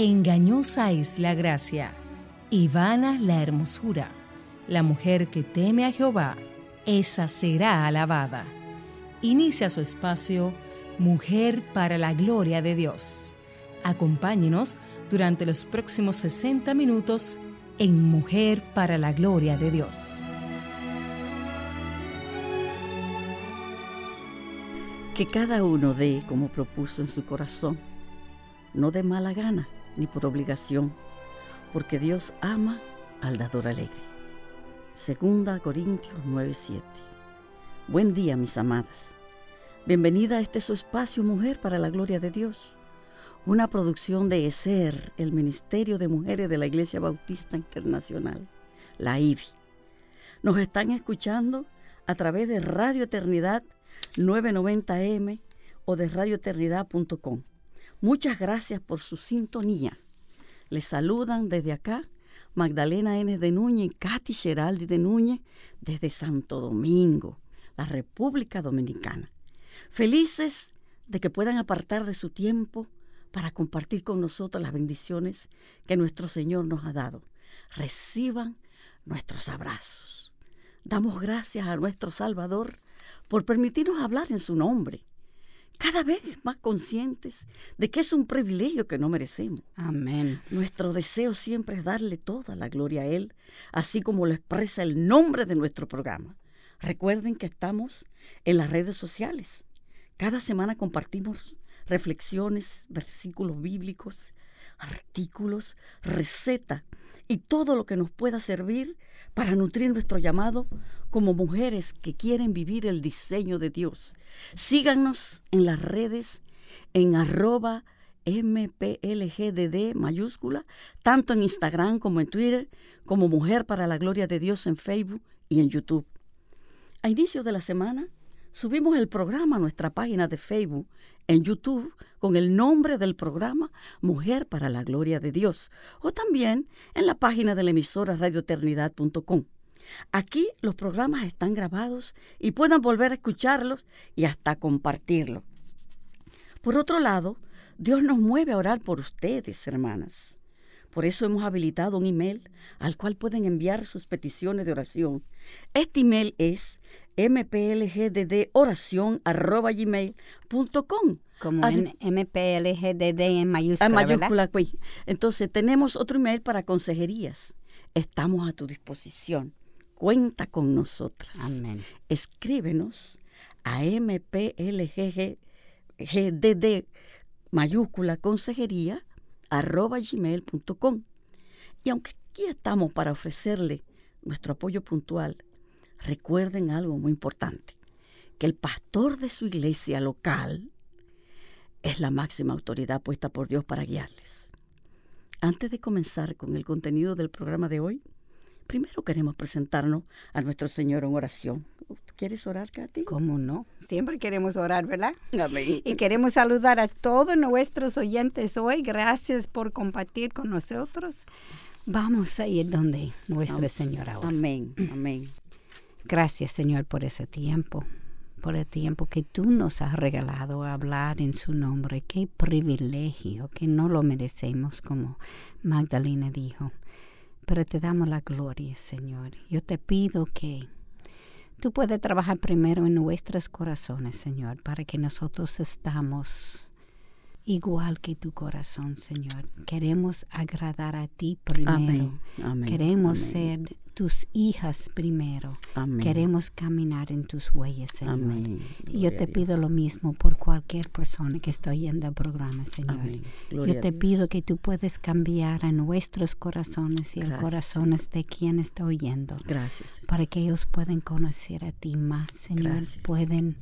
Engañosa es la gracia y vana la hermosura. La mujer que teme a Jehová, esa será alabada. Inicia su espacio Mujer para la Gloria de Dios. Acompáñenos durante los próximos 60 minutos en Mujer para la Gloria de Dios. Que cada uno dé como propuso en su corazón, no de mala gana ni por obligación, porque Dios ama al dador alegre. Segunda Corintios 9:7. Buen día, mis amadas. Bienvenida a este su espacio Mujer para la Gloria de Dios, una producción de ESER, el Ministerio de Mujeres de la Iglesia Bautista Internacional, la IBI. Nos están escuchando a través de Radio Eternidad 990M o de radioeternidad.com. Muchas gracias por su sintonía. Les saludan desde acá Magdalena N. de Núñez y Katy Geraldi de Núñez desde Santo Domingo, la República Dominicana. Felices de que puedan apartar de su tiempo para compartir con nosotros las bendiciones que nuestro Señor nos ha dado. Reciban nuestros abrazos. Damos gracias a nuestro Salvador por permitirnos hablar en su nombre, cada vez más conscientes de que es un privilegio que no merecemos. Amén. Nuestro deseo siempre es darle toda la gloria a Él, así como lo expresa el nombre de nuestro programa. Recuerden que estamos en las redes sociales. Cada semana compartimos reflexiones, versículos bíblicos, artículos, recetas y todo lo que nos pueda servir para nutrir nuestro llamado como mujeres que quieren vivir el diseño de Dios. Síganos en las redes en arroba MPLGDD mayúscula, tanto en Instagram como en Twitter, como Mujer para la Gloria de Dios en Facebook y en YouTube. A inicios de la semana subimos el programa a nuestra página de Facebook, en YouTube, con el nombre del programa Mujer para la Gloria de Dios, o también en la página de la emisora radioeternidad.com. Aquí los programas están grabados y pueden volver a escucharlos y hasta compartirlos. Por otro lado, Dios nos mueve a orar por ustedes, hermanas. Por eso hemos habilitado un email al cual pueden enviar sus peticiones de oración. Este email es mplgddoración.gmail.com Como en MPLGDD en mayúscula, En mayúscula, pues. Entonces, tenemos otro email para consejerías. Estamos a tu disposición. Cuenta con nosotras. Amén. Escríbenos a mplgdd mayúscula consejería gmail.com. Y aunque aquí estamos para ofrecerle nuestro apoyo puntual, recuerden algo muy importante, que el pastor de su iglesia local es la máxima autoridad puesta por Dios para guiarles. Antes de comenzar con el contenido del programa de hoy, primero queremos presentarnos a nuestro Señor en oración. ¿Tú quieres orar, Katy? ¿Cómo no? Siempre queremos orar, ¿verdad? Amén. Y queremos saludar a todos nuestros oyentes hoy. Gracias por compartir con nosotros. Vamos a ir donde nuestra Señora ahora. Amén, amén. Gracias, Señor, por ese tiempo, por el tiempo que tú nos has regalado a hablar en su nombre. Qué privilegio, que no lo merecemos, como Magdalena dijo. Pero te damos la gloria, Señor. Yo te pido que tú puedas trabajar primero en nuestros corazones, Señor, para que nosotros estamos igual que tu corazón, Señor. Queremos agradar a ti primero. Amén, amén, Queremos amén. ser tus hijas primero. Queremos caminar en tus huellas, Señor. Y yo te pido lo mismo por cualquier persona que está oyendo el programa, Señor. Yo te pido que tú puedes cambiar a nuestros corazones y el Gracias. corazones de quien está oyendo, Gracias, para que ellos puedan conocer a ti más, Señor. Gracias. Pueden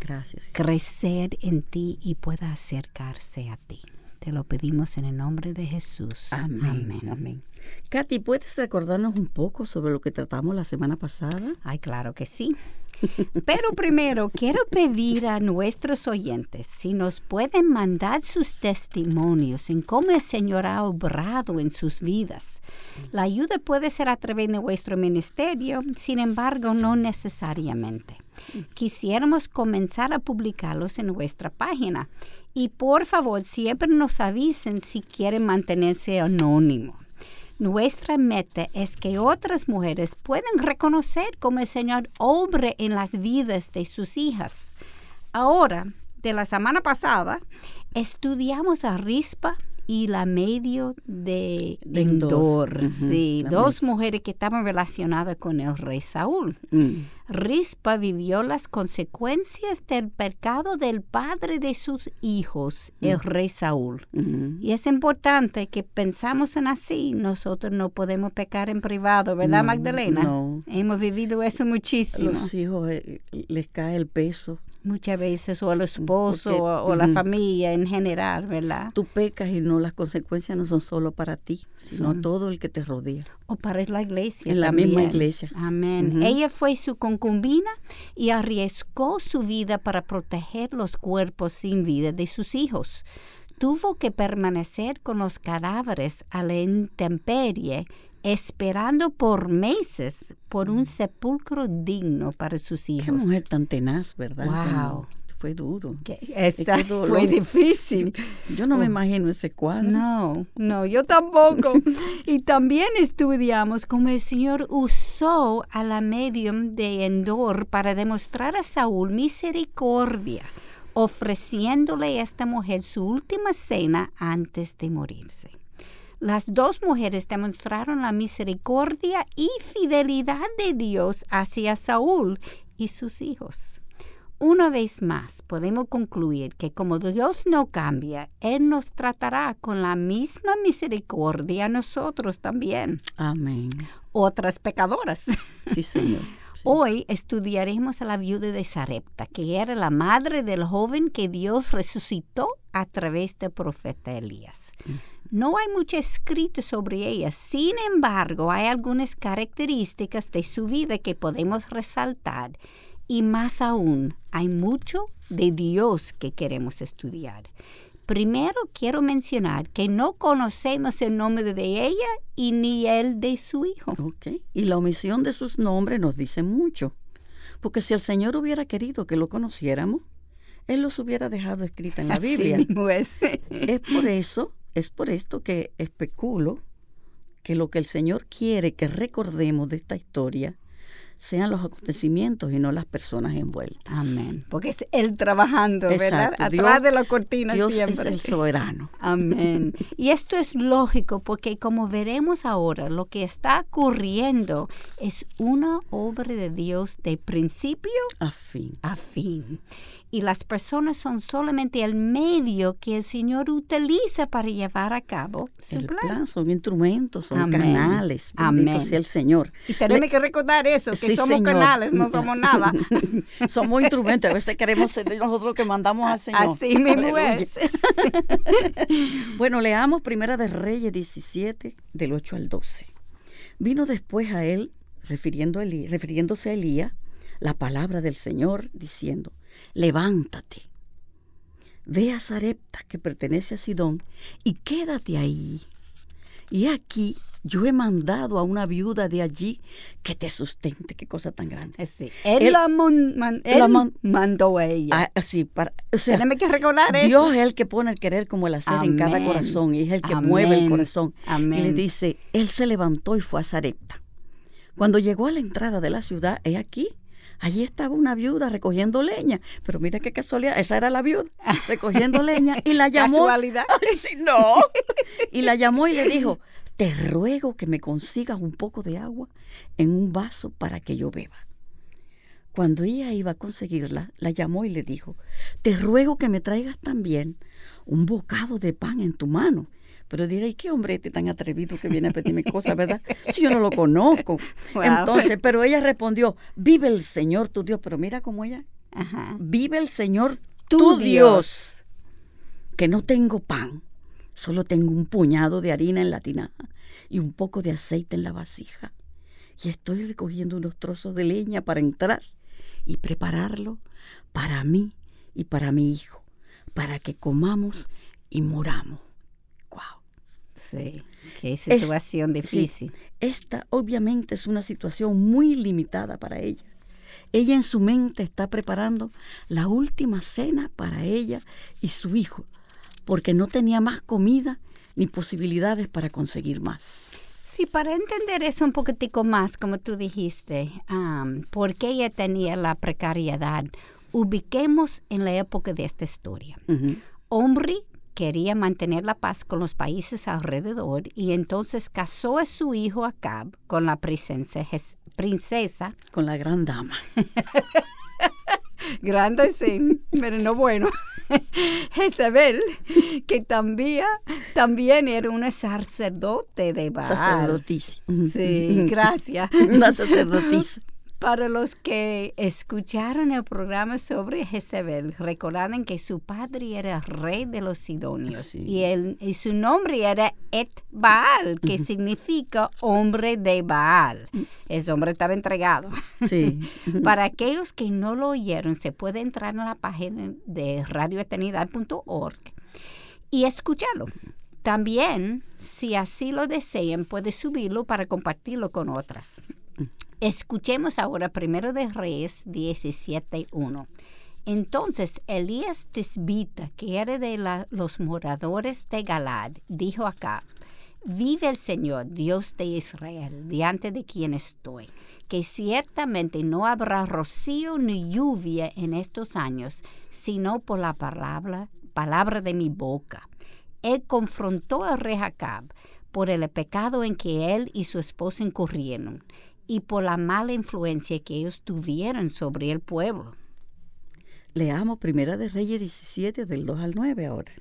gracias. crecer en ti y pueda acercarse a ti. Te lo pedimos en el nombre de Jesús. Amén, amén. Katy, ¿puedes recordarnos un poco sobre lo que tratamos la semana pasada? Ay, claro que sí. Pero primero quiero pedir a nuestros oyentes si nos pueden mandar sus testimonios en cómo el Señor ha obrado en sus vidas. La ayuda puede ser a través de vuestro ministerio, sin embargo, no necesariamente. Quisiéramos comenzar a publicarlos en nuestra página. Y por favor, siempre nos avisen si quieren mantenerse anónimo. Nuestra meta es que otras mujeres puedan reconocer cómo el Señor obra en las vidas de sus hijas. Ahora, de la semana pasada, estudiamos a Rispa y la medio de Endor. sí, dos mujeres que estaban relacionadas con el rey Saúl. Mm. Rispa vivió las consecuencias del pecado del padre de sus hijos, el mm. rey Saúl. Y es importante que pensamos en así. Nosotros no podemos pecar en privado, ¿verdad, Magdalena? No. Hemos vivido eso muchísimo. Los hijos eh, les cae el peso Muchas veces, o al esposo o, la familia en general, ¿verdad? Tú pecas y no, las consecuencias no son solo para ti, sino todo el que te rodea. O para la iglesia. En la misma iglesia. Amén. Ella fue su concubina y arriesgó su vida para proteger los cuerpos sin vida de sus hijos. Tuvo que permanecer con los cadáveres a la intemperie esperando por meses por un sepulcro digno para sus hijos. Qué mujer tan tenaz, ¿verdad? Wow. fue duro. Esa fue difícil. Yo no me oh. imagino ese cuadro. No, no, yo tampoco. y también estudiamos cómo el Señor usó a la medium de Endor para demostrar a Saúl misericordia, ofreciéndole a esta mujer su última cena antes de morirse. Las dos mujeres demostraron la misericordia y fidelidad de Dios hacia Saúl y sus hijos. Una vez más, podemos concluir que como Dios no cambia, Él nos tratará con la misma misericordia a nosotros también. Amén. Otras pecadoras. Sí, Señor. Hoy estudiaremos a la viuda de Sarepta, que era la madre del joven que Dios resucitó a través del profeta Elías. No hay mucho escrito sobre ella, sin embargo hay algunas características de su vida que podemos resaltar y más aún hay mucho de Dios que queremos estudiar. Primero quiero mencionar que no conocemos el nombre de ella y ni el de su hijo. Y la omisión de sus nombres nos dice mucho, porque si el Señor hubiera querido que lo conociéramos, Él los hubiera dejado escrita en la Biblia. es. es por eso es por esto que especulo que lo que el Señor quiere que recordemos de esta historia sean los acontecimientos y no las personas envueltas. Amén. Porque es Él trabajando, ¿verdad? Atrás de la cortina Dios siempre. es el soberano. Amén. Y esto es lógico porque como veremos ahora, lo que está ocurriendo es una obra de Dios de principio a fin. A fin y las personas son solamente el medio que el Señor utiliza para llevar a cabo su el plan. Son instrumentos, son canales. Amén. sea el Señor. Y tenemos que recordar eso, que somos canales, no somos nada. somos instrumentos. A veces queremos ser nosotros que mandamos al Señor. Así mismo es. bueno, leamos Primera de Reyes 17, del 8 al 12. Vino después a él, refiriendo a refiriéndose a Elías, la palabra del Señor, diciendo, levántate, ve a Sarepta, que pertenece a Sidón, y quédate ahí. Y aquí yo he mandado a una viuda de allí que te sustente. Qué cosa tan grande. Eh, él, la, mandó a ella. Ah, sí, para, Tenemos que recordar Dios eso. Dios es el que pone el querer como el hacer en cada corazón y es el que mueve el corazón. Y le dice, él se levantó y fue a Sarepta. Cuando llegó a la entrada de la ciudad, he aquí, allí estaba una viuda recogiendo leña, pero mira qué casualidad, esa era la viuda, recogiendo leña y la llamó. ¿Casualidad? no. Y la llamó y le dijo, te ruego que me consigas un poco de agua en un vaso para que yo beba. Cuando ella iba a conseguirla, la llamó y le dijo, te ruego que me traigas también un bocado de pan en tu mano pero diré, ¿qué hombre este tan atrevido que viene a pedirme cosas, verdad? Si yo no lo conozco. Entonces, pero ella respondió, vive el Señor tu Dios. Pero mira cómo ella, vive el Señor tu, Dios. que no tengo pan, solo tengo un puñado de harina en la tinaja y un poco de aceite en la vasija. Y estoy recogiendo unos trozos de leña para entrar y prepararlo para mí y para mi hijo, para que comamos y moramos. Sí, qué situación difícil. esta obviamente es una situación muy limitada para ella. ella en su mente está preparando la última cena para ella y su hijo, porque no tenía más comida ni posibilidades para conseguir más. Sí, para entender eso un poquitico más, como tú dijiste, um, por qué ella tenía la precariedad, ubiquemos en la época de esta historia. Hombre quería mantener la paz con los países alrededor y entonces casó a su hijo Acab con la princesa, princesa. Con la gran dama. Grande sí, pero no bueno. Jezebel, que también, también era una sacerdote de Baal. Sacerdotisa. Sí, gracias. Una sacerdotisa. Para los que escucharon el programa sobre Jezebel, recordaron que su padre era rey de los sidonios y, y su nombre era Et Baal, que significa hombre de Baal. Mm. Ese hombre estaba entregado. Sí. Para aquellos que no lo oyeron, se puede entrar en la página de radioeternidad.org y escucharlo. También, si así lo desean, puede subirlo para compartirlo con otras. Escuchemos ahora primero de Reyes 17.1. Entonces Elías Tisbita, que era de los moradores de Galad, dijo acá, Vive el Señor, Dios de Israel, diante de quien estoy, que ciertamente no habrá rocío ni lluvia en estos años, sino por la palabra, palabra de mi boca. Él confrontó a rey Acab por el pecado en que él y su esposa incurrieron y por la mala influencia que ellos tuvieron sobre el pueblo. Leamos Primera de Reyes 17 del 2 al 9 ahora.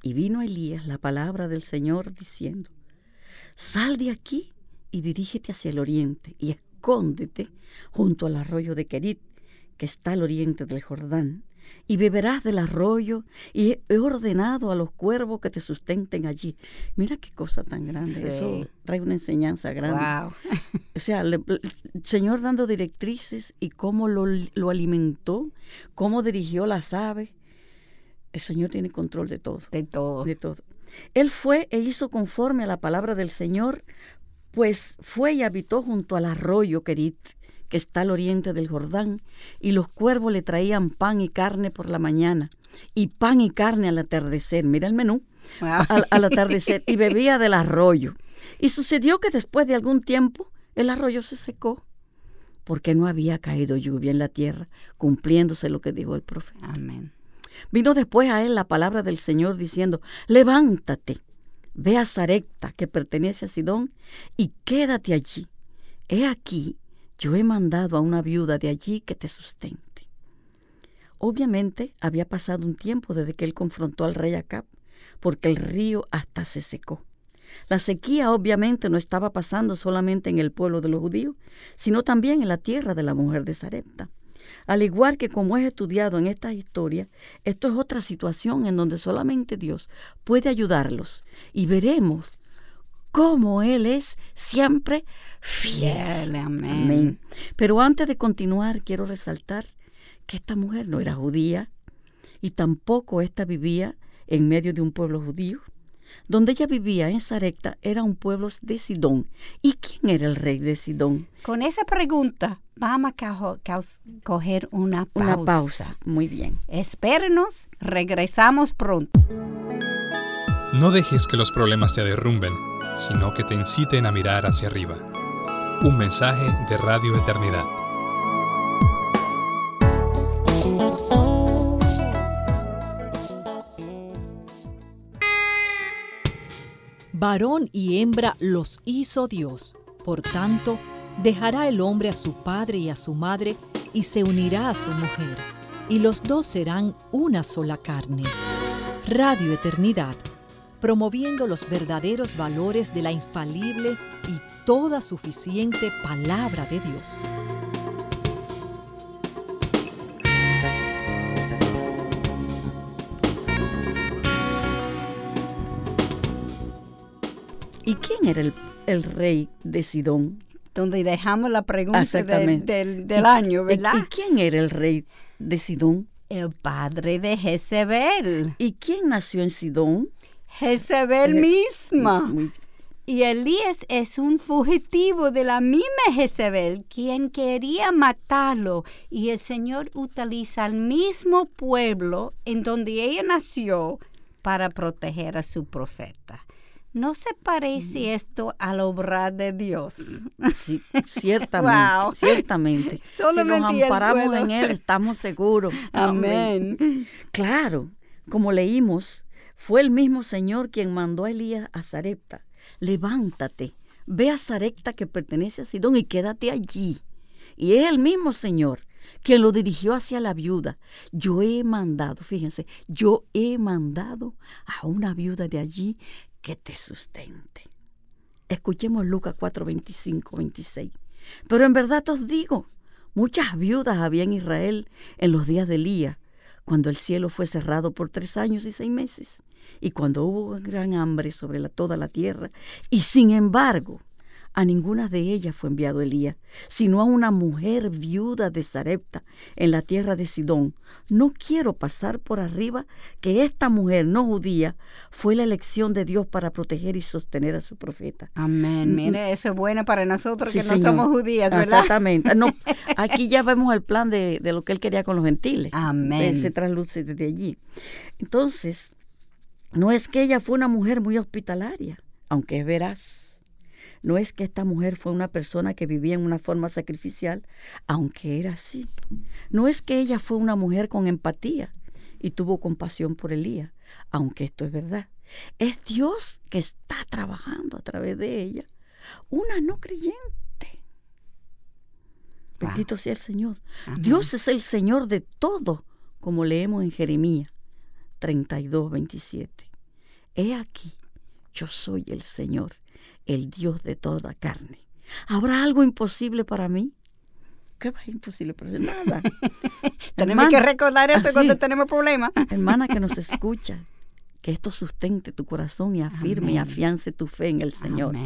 Y vino Elías la palabra del Señor diciendo, Sal de aquí y dirígete hacia el oriente y escóndete junto al arroyo de Kerit, que está al oriente del Jordán, y beberás del arroyo, y he ordenado a los cuervos que te sustenten allí. Mira qué cosa tan grande, eso trae una enseñanza grande. o sea, el Señor dando directrices y cómo lo, lo alimentó, cómo dirigió las aves. El Señor tiene control de todo. De todo. De todo. Él fue e hizo conforme a la palabra del Señor, pues fue y habitó junto al arroyo Kerit que está al oriente del Jordán, y los cuervos le traían pan y carne por la mañana, y pan y carne al atardecer, mira el menú, al, al atardecer, y bebía del arroyo. Y sucedió que después de algún tiempo el arroyo se secó, porque no había caído lluvia en la tierra, cumpliéndose lo que dijo el profeta. Amén. Vino después a él la palabra del Señor diciendo, levántate, ve a Zarecta, que pertenece a Sidón, y quédate allí. He aquí, yo he mandado a una viuda de allí que te sustente. Obviamente había pasado un tiempo desde que él confrontó al rey Acab, porque el río hasta se secó. La sequía obviamente no estaba pasando solamente en el pueblo de los judíos, sino también en la tierra de la mujer de Sarepta. Al igual que como es estudiado en esta historia, esto es otra situación en donde solamente Dios puede ayudarlos y veremos cómo Él es siempre fiel. Amén. Pero antes de continuar, quiero resaltar que esta mujer no era judía y tampoco esta vivía en medio de un pueblo judío. Donde ella vivía en Sarepta era un pueblo de Sidón. ¿Y quién era el rey de Sidón? Con esa pregunta vamos a coger una pausa. Una pausa. Muy bien. Espérenos, regresamos pronto. No dejes que los problemas te derrumben sino que te inciten a mirar hacia arriba. Un mensaje de Radio Eternidad. Varón y hembra los hizo Dios. Por tanto, dejará el hombre a su padre y a su madre y se unirá a su mujer, y los dos serán una sola carne. Radio Eternidad promoviendo los verdaderos valores de la infalible y toda suficiente palabra de Dios. ¿Y quién era el, rey de Sidón? Donde dejamos la pregunta del, año, ¿verdad? ¿Y quién era el rey de Sidón? El padre de Jezebel. ¿Y quién nació en Sidón? Jezebel misma. Y Elías es un fugitivo de la misma Jezebel, quien quería matarlo. Y el Señor utiliza al mismo pueblo en donde ella nació para proteger a su profeta. ¿No se parece esto al obrar de Dios? Sí, ciertamente, ciertamente. si nos amparamos en Él, estamos seguros. Amén. Claro, como leímos, fue el mismo Señor quien mandó a Elías a Zarepta. Levántate, ve a Zarepta que pertenece a Sidón y quédate allí. Y es el mismo Señor quien lo dirigió hacia la viuda. Yo he mandado, fíjense, yo he mandado a una viuda de allí que te sustente. Escuchemos Lucas 4, 25, 26. Pero en verdad os digo, muchas viudas había en Israel en los días de Elías, cuando el cielo fue cerrado por tres años y seis meses, y cuando hubo gran hambre sobre la, toda la tierra, y sin embargo a ninguna de ellas fue enviado Elías, sino a una mujer viuda de Sarepta en la tierra de Sidón. No quiero pasar por arriba que esta mujer no judía fue la elección de Dios para proteger y sostener a su profeta. Amén. Mire, eso es bueno para nosotros que no somos judías, ¿verdad? Exactamente. No, aquí ya vemos el plan de, lo que él quería con los gentiles. Amén. Se trasluce desde allí. Entonces, no es que ella fue una mujer muy hospitalaria, aunque es veraz no es que esta mujer fue una persona que vivía en una forma sacrificial, aunque era así. No es que ella fue una mujer con empatía y tuvo compasión por Elías, aunque esto es verdad. Es Dios que está trabajando a través de ella. Una no creyente. Bendito sea el Señor. Dios es el Señor de todo, como leemos en Jeremías 32, 27. He aquí, yo soy el Señor el Dios de toda carne. ¿Habrá algo imposible para mí? ¿Qué va imposible para Nada. tenemos que recordar eso cuando tenemos problemas. hermana que nos escucha, que esto sustente tu corazón y afirme y afiance tu fe en el Señor.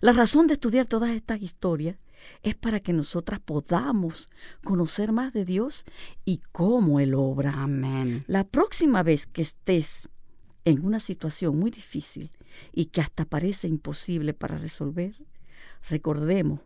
La razón de estudiar todas estas historias es para que nosotras podamos conocer más de Dios y cómo Él obra. Amén. La próxima vez que estés en una situación muy difícil y que hasta parece imposible para resolver, recordemos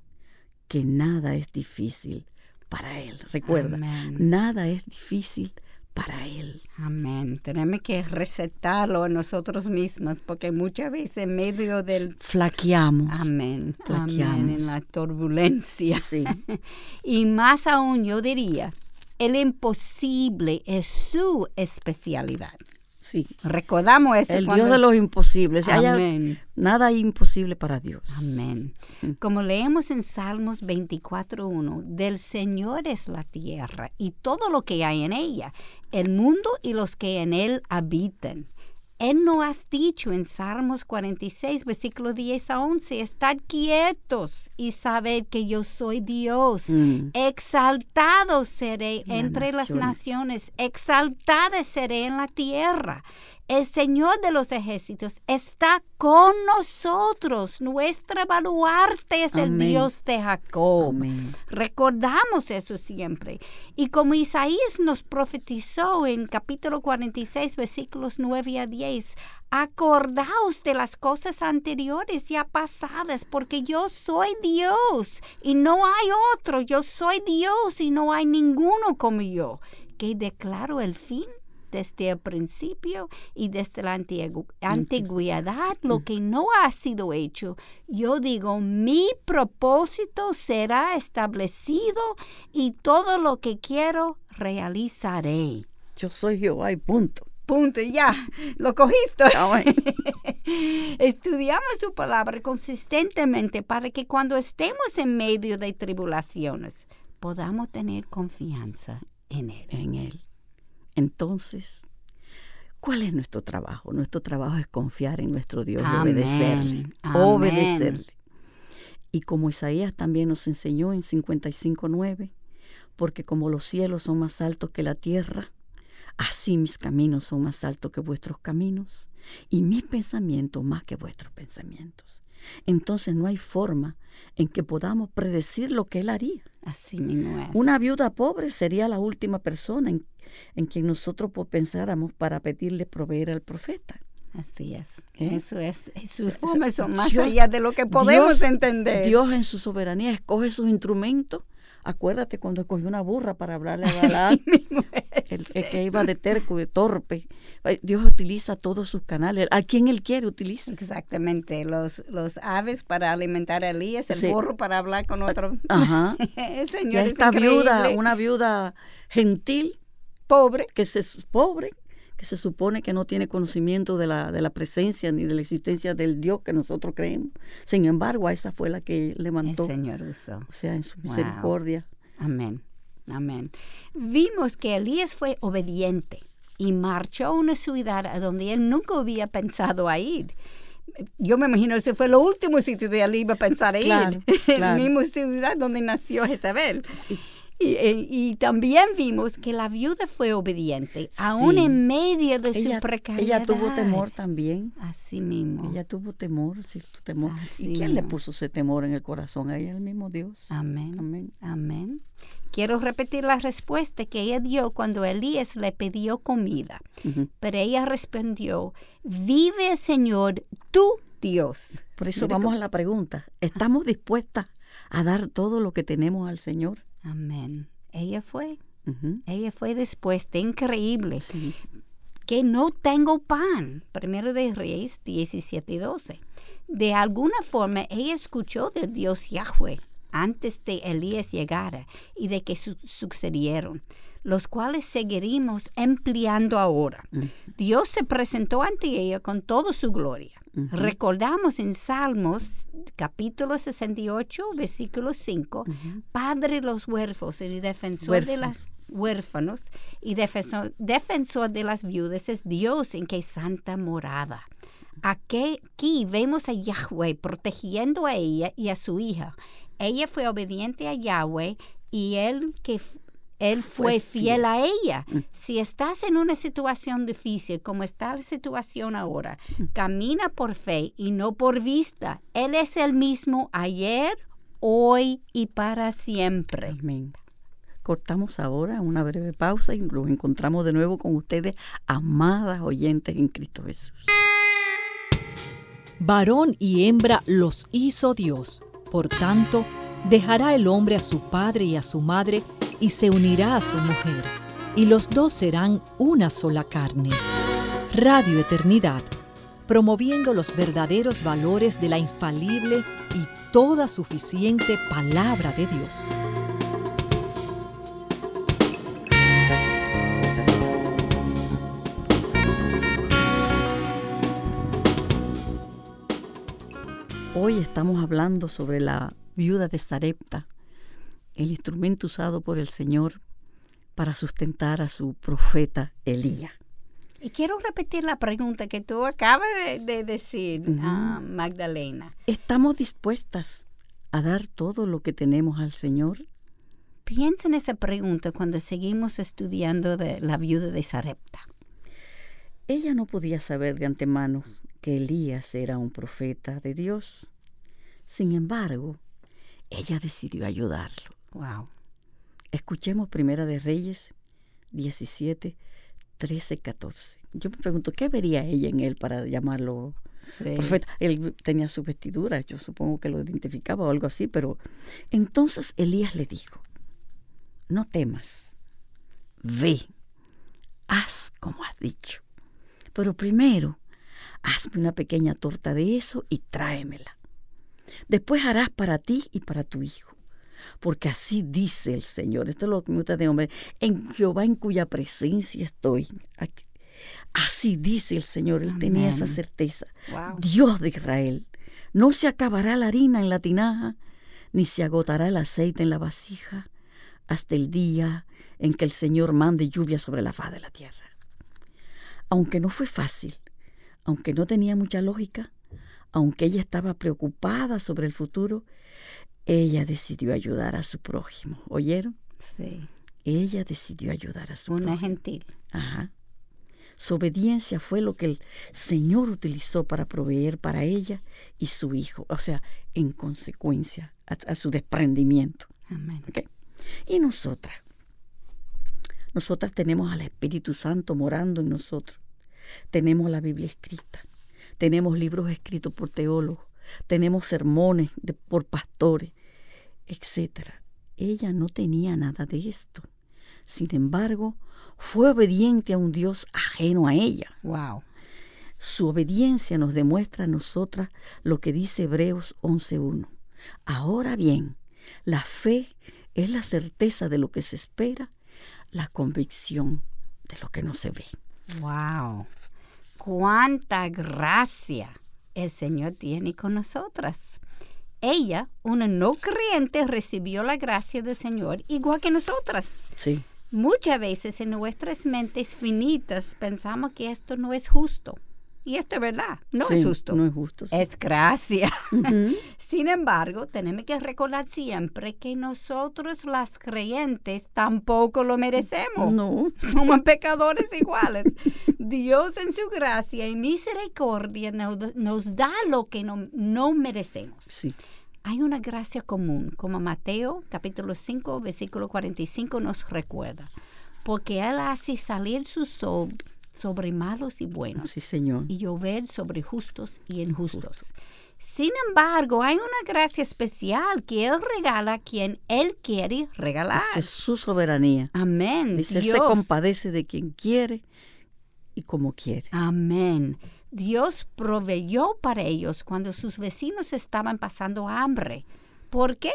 que nada es difícil para Él. Recuerda, nada es difícil para Él. Amén. Tenemos que recetarlo a nosotros mismos porque muchas veces en medio del... Flaqueamos. Amén. Amén. En la turbulencia. Sí. y más aún yo diría, el imposible es su especialidad. Sí. Recordamos eso. El Dios de los imposibles. Amén. nada imposible para Dios. Amén. Mm. Como leemos en Salmos 24.1, del Señor es la tierra y todo lo que hay en ella, el mundo y los que en él habitan. Él no has dicho en Salmos 46, versículo 10 a 11, estad quietos y sabed que yo soy Dios. Mm. Exaltado seré entre las naciones, exaltada seré en la tierra. El Señor de los ejércitos está con nosotros. Nuestra baluarte es el Dios de Jacob. Recordamos eso siempre. Y como Isaías nos profetizó en capítulo 46, versículos 9 a 10, acordaos de las cosas anteriores ya pasadas, porque yo soy Dios y no hay otro. Yo soy Dios y no hay ninguno como yo, que declaro el fin desde el principio y desde la antigüedad, lo que no ha sido hecho. Yo digo, mi propósito será establecido y todo lo que quiero realizaré. Yo soy Jehová y punto. Punto, y ya, lo cogiste. Estudiamos su palabra consistentemente para que cuando estemos en medio de tribulaciones podamos tener confianza en Él. En Él. Entonces, ¿cuál es nuestro trabajo? Nuestro trabajo es confiar en nuestro Dios y obedecerle. Obedecerle. Y como Isaías también nos enseñó en 55.9, porque como los cielos son más altos que la tierra, así mis caminos son más altos que vuestros caminos y mis pensamientos más que vuestros pensamientos. Entonces no hay forma en que podamos predecir lo que Él haría. Así mismo es. Una viuda pobre sería la última persona en, quien nosotros pensáramos para pedirle proveer al profeta. Así es. ¿Eh? Eso es. Sus formas son más Dios- allá de lo que podemos Dios- entender. Dios en su soberanía escoge sus instrumentos. Acuérdate cuando escogió una burra para hablarle a Balaam, el, el que iba de terco, de torpe. Dios utiliza todos sus canales. A quien Él quiere utiliza. Exactamente. Los, los aves para alimentar a Elías, el Sí. burro para hablar con otro. Ajá. el Y Señor es esta viuda, una viuda gentil, pobre. que se pobre, que se supone que no tiene conocimiento de la, de la presencia ni de la existencia del Dios que nosotros creemos. Sin embargo, a esa fue la que El levantó, Señor usó. o sea, en su Wow. misericordia. Amén. Amén. Vimos que Elías fue obediente y marchó a una ciudad a donde él nunca había pensado a ir. Yo me imagino ese fue el último sitio donde él iba a pensar a ir. claro. El mismo ciudad donde nació Jezabel. Y, y- y también vimos que la viuda fue obediente, aún Sí. en medio de Ella, su precariedad. ella tuvo temor también. Así mismo. Ella tuvo temor, sí, tu temor. Así ¿Y quién le puso ese temor en el corazón? A ella, el mismo Dios. Amén. Amén. Amén. Quiero repetir la respuesta que ella dio cuando Elías le pidió comida. Pero ella respondió, vive Señor, tu Dios. Por eso Mira vamos cómo- a la pregunta. ¿Estamos dispuestas a dar todo lo que tenemos al Señor? Amén. Ella fue, ella fue dispuesta, increíble. Sí. Que no tengo pan. Primero de Reyes 17 y 12. De alguna forma ella escuchó del Dios Yahweh antes de Elías llegara y de que su- sucedieron, los cuales seguiremos empleando ahora. Dios se presentó ante ella con toda su gloria. Recordamos en Salmos capítulo 68, versículo 5, Ujú. Padre de los huérfanos y defensor de las huérfanos y defensor, defensor de las viudas es Dios en que santa morada. Aquí, aquí vemos a Yahweh protegiendo a ella y a su hija. Ella fue obediente a Yahweh y él que él fue, Fue fiel fiel. a ella. Si estás en una situación difícil como está la situación ahora, camina por fe y no por vista. Él es el mismo ayer, hoy y para siempre. Amén. Cortamos ahora una breve pausa y nos encontramos de nuevo con ustedes, amadas oyentes en Cristo Jesús. Varón y hembra los hizo Dios. Por tanto, dejará el hombre a su padre y a su madre y se unirá a su mujer, y los dos serán una sola carne. Radio Eternidad, promoviendo los verdaderos valores de la infalible y toda suficiente palabra de Dios. Hoy estamos hablando sobre la viuda de Sarepta, el instrumento usado por el Señor para sustentar a su profeta Elías. Y quiero repetir la pregunta que tú acabas de, de decir, ah, Magdalena. ¿Estamos dispuestas a dar todo lo que tenemos al Señor? Piensa en esa pregunta cuando seguimos estudiando de la viuda de Sarepta. Ella no podía saber de antemano que Elías era un profeta de Dios. Sin embargo, ella decidió ayudarlo. Wow. Escuchemos Primera de Reyes 17, 13, 14. Yo me pregunto, ¿qué vería ella en él para llamarlo profeta? Él tenía su vestidura, yo supongo que lo identificaba o algo así, pero entonces Elías le dijo, no temas, ve, haz como has dicho, pero primero hazme una pequeña torta de eso y tráemela. Después harás para ti y para tu hijo porque así dice el Señor. Esto es lo que me gusta de hombre. En Jehová en cuya presencia estoy. Aquí. Así dice el Señor. Él tenía esa certeza. Wow. Dios de Israel. No se acabará la harina en la tinaja, ni se agotará el aceite en la vasija, hasta el día en que el Señor mande lluvia sobre la faz de la tierra. Aunque no fue fácil, aunque no tenía mucha lógica, aunque ella estaba preocupada sobre el futuro, ella decidió ayudar a su prójimo. ¿Oyeron? Sí. Ella decidió ayudar a su Una prójimo. gentil. Ajá. Su obediencia fue lo que el Señor utilizó para proveer para ella y su hijo, o sea, en consecuencia a, a su desprendimiento. Amén. Y nosotras, nosotras tenemos al Espíritu Santo morando en nosotros. tenemos la Biblia escrita, tenemos libros escritos por teólogos, tenemos sermones de, por pastores, etc. Ella no tenía nada de esto. Sin embargo, fue obediente a un Dios ajeno a ella. Wow. Su obediencia nos demuestra a nosotras lo que dice Hebreos 11.1. Ahora bien, la fe es la certeza de lo que se espera, la convicción de lo que no se ve. Wow. Cuánta gracia el Señor tiene con nosotras. Ella, una no creyente, recibió la gracia del Señor igual que nosotras. Sí. Muchas veces en nuestras mentes finitas pensamos que esto no es justo. Y esto es verdad, no Sí, es justo. No es justo. sí. Es gracia. Ujú. Sin embargo, tenemos que recordar siempre que nosotros las creyentes tampoco lo merecemos. No. Somos pecadores iguales. Dios en su gracia y misericordia nos, nos da lo que no, no merecemos. Sí. Hay una gracia común, como Mateo capítulo 5, versículo 45 nos recuerda. Porque Él hace salir su sol sobre malos y buenos Sí, Señor. y llover sobre justos y injustos. Sin embargo, hay una gracia especial que Él regala a quien Él quiere regalar. Eso es su soberanía. Amén. Dice, Él se compadece de quien quiere y como quiere. Amén. Dios proveyó para ellos cuando sus vecinos estaban pasando hambre. ¿Por qué?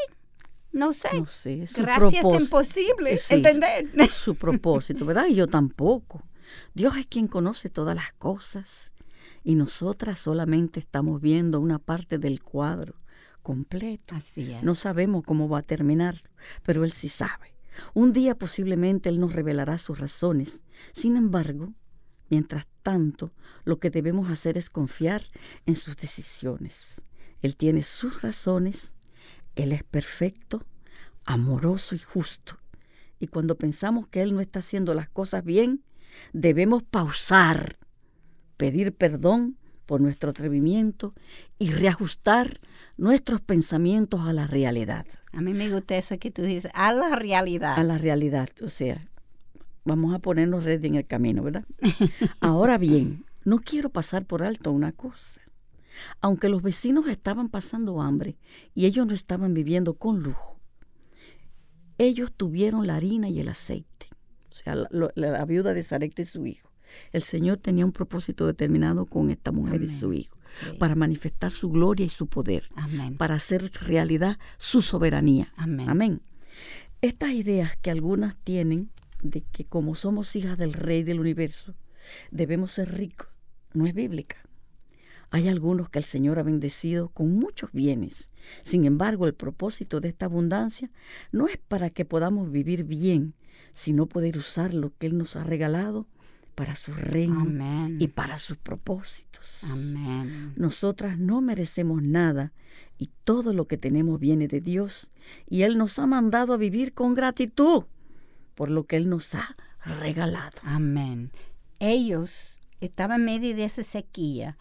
No sé. No sé, es su Gracias imposible Sí. entender. Su propósito, ¿verdad? Y yo tampoco. Dios es quien conoce todas las cosas y nosotras solamente estamos viendo una parte del cuadro completo. Así es. No sabemos cómo va a terminar, pero Él sí sabe. Un día posiblemente Él nos revelará sus razones. Sin embargo, mientras tanto, lo que debemos hacer es confiar en sus decisiones. Él tiene sus razones, Él es perfecto, amoroso y justo. Y cuando pensamos que Él no está haciendo las cosas bien, debemos pausar, pedir perdón por nuestro atrevimiento y reajustar nuestros pensamientos a la realidad. A mí me gusta eso que tú dices, a la realidad. A la realidad, o sea, vamos a ponernos ready en el camino, ¿verdad? Ahora bien, no quiero pasar por alto una cosa. Aunque los vecinos estaban pasando hambre y ellos no estaban viviendo con lujo, ellos tuvieron la harina y el aceite. O sea, la, viuda de Sarepta y su hijo. El Señor tenía un propósito determinado con esta mujer y su hijo, Sí. para manifestar su gloria y su poder, Amén. para hacer realidad su soberanía. Amén. Amén. Estas ideas que algunas tienen de que como somos hijas del Rey del universo, debemos ser ricos, no es bíblica. Hay algunos que el Señor ha bendecido con muchos bienes. Sin embargo, el propósito de esta abundancia no es para que podamos vivir bien, sino poder usar lo que Él nos ha regalado para su reino Amén. y para sus propósitos. Amén. Nosotras no merecemos nada y todo lo que tenemos viene de Dios y Él nos ha mandado a vivir con gratitud por lo que Él nos ha regalado. Amén. Ellos estaban en medio de esa sequía.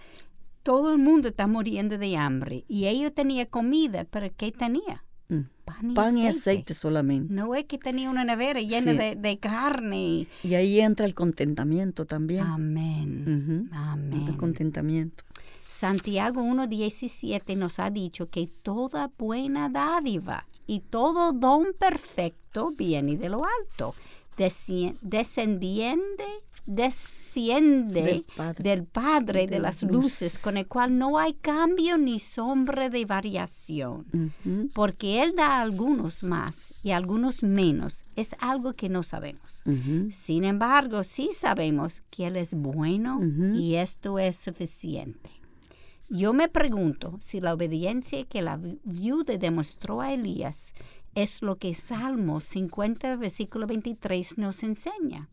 Todo el mundo está muriendo de hambre. Y ellos tenían comida, pero ¿qué tenía? Mm. Pan y, Pan y aceite. aceite solamente. No es que tenía una nevera llena Sí. de, de carne. Y ahí entra el contentamiento también. Amén. Ujú. Amén. Entra el contentamiento. Santiago 1.17 nos ha dicho que toda buena dádiva y todo don perfecto viene de lo alto. Descendiende, desciende Del Padre. del Padre de, De las luces, luces. con el cual no hay cambio ni sombra de variación. Porque Él da a algunos más y a algunos menos. Es algo que no sabemos. Sin embargo, sí sabemos que Él es bueno y esto es suficiente. Yo me pregunto si la obediencia que la vi- viuda demostró a Elías es lo que Salmos 50, versículo 23 nos enseña.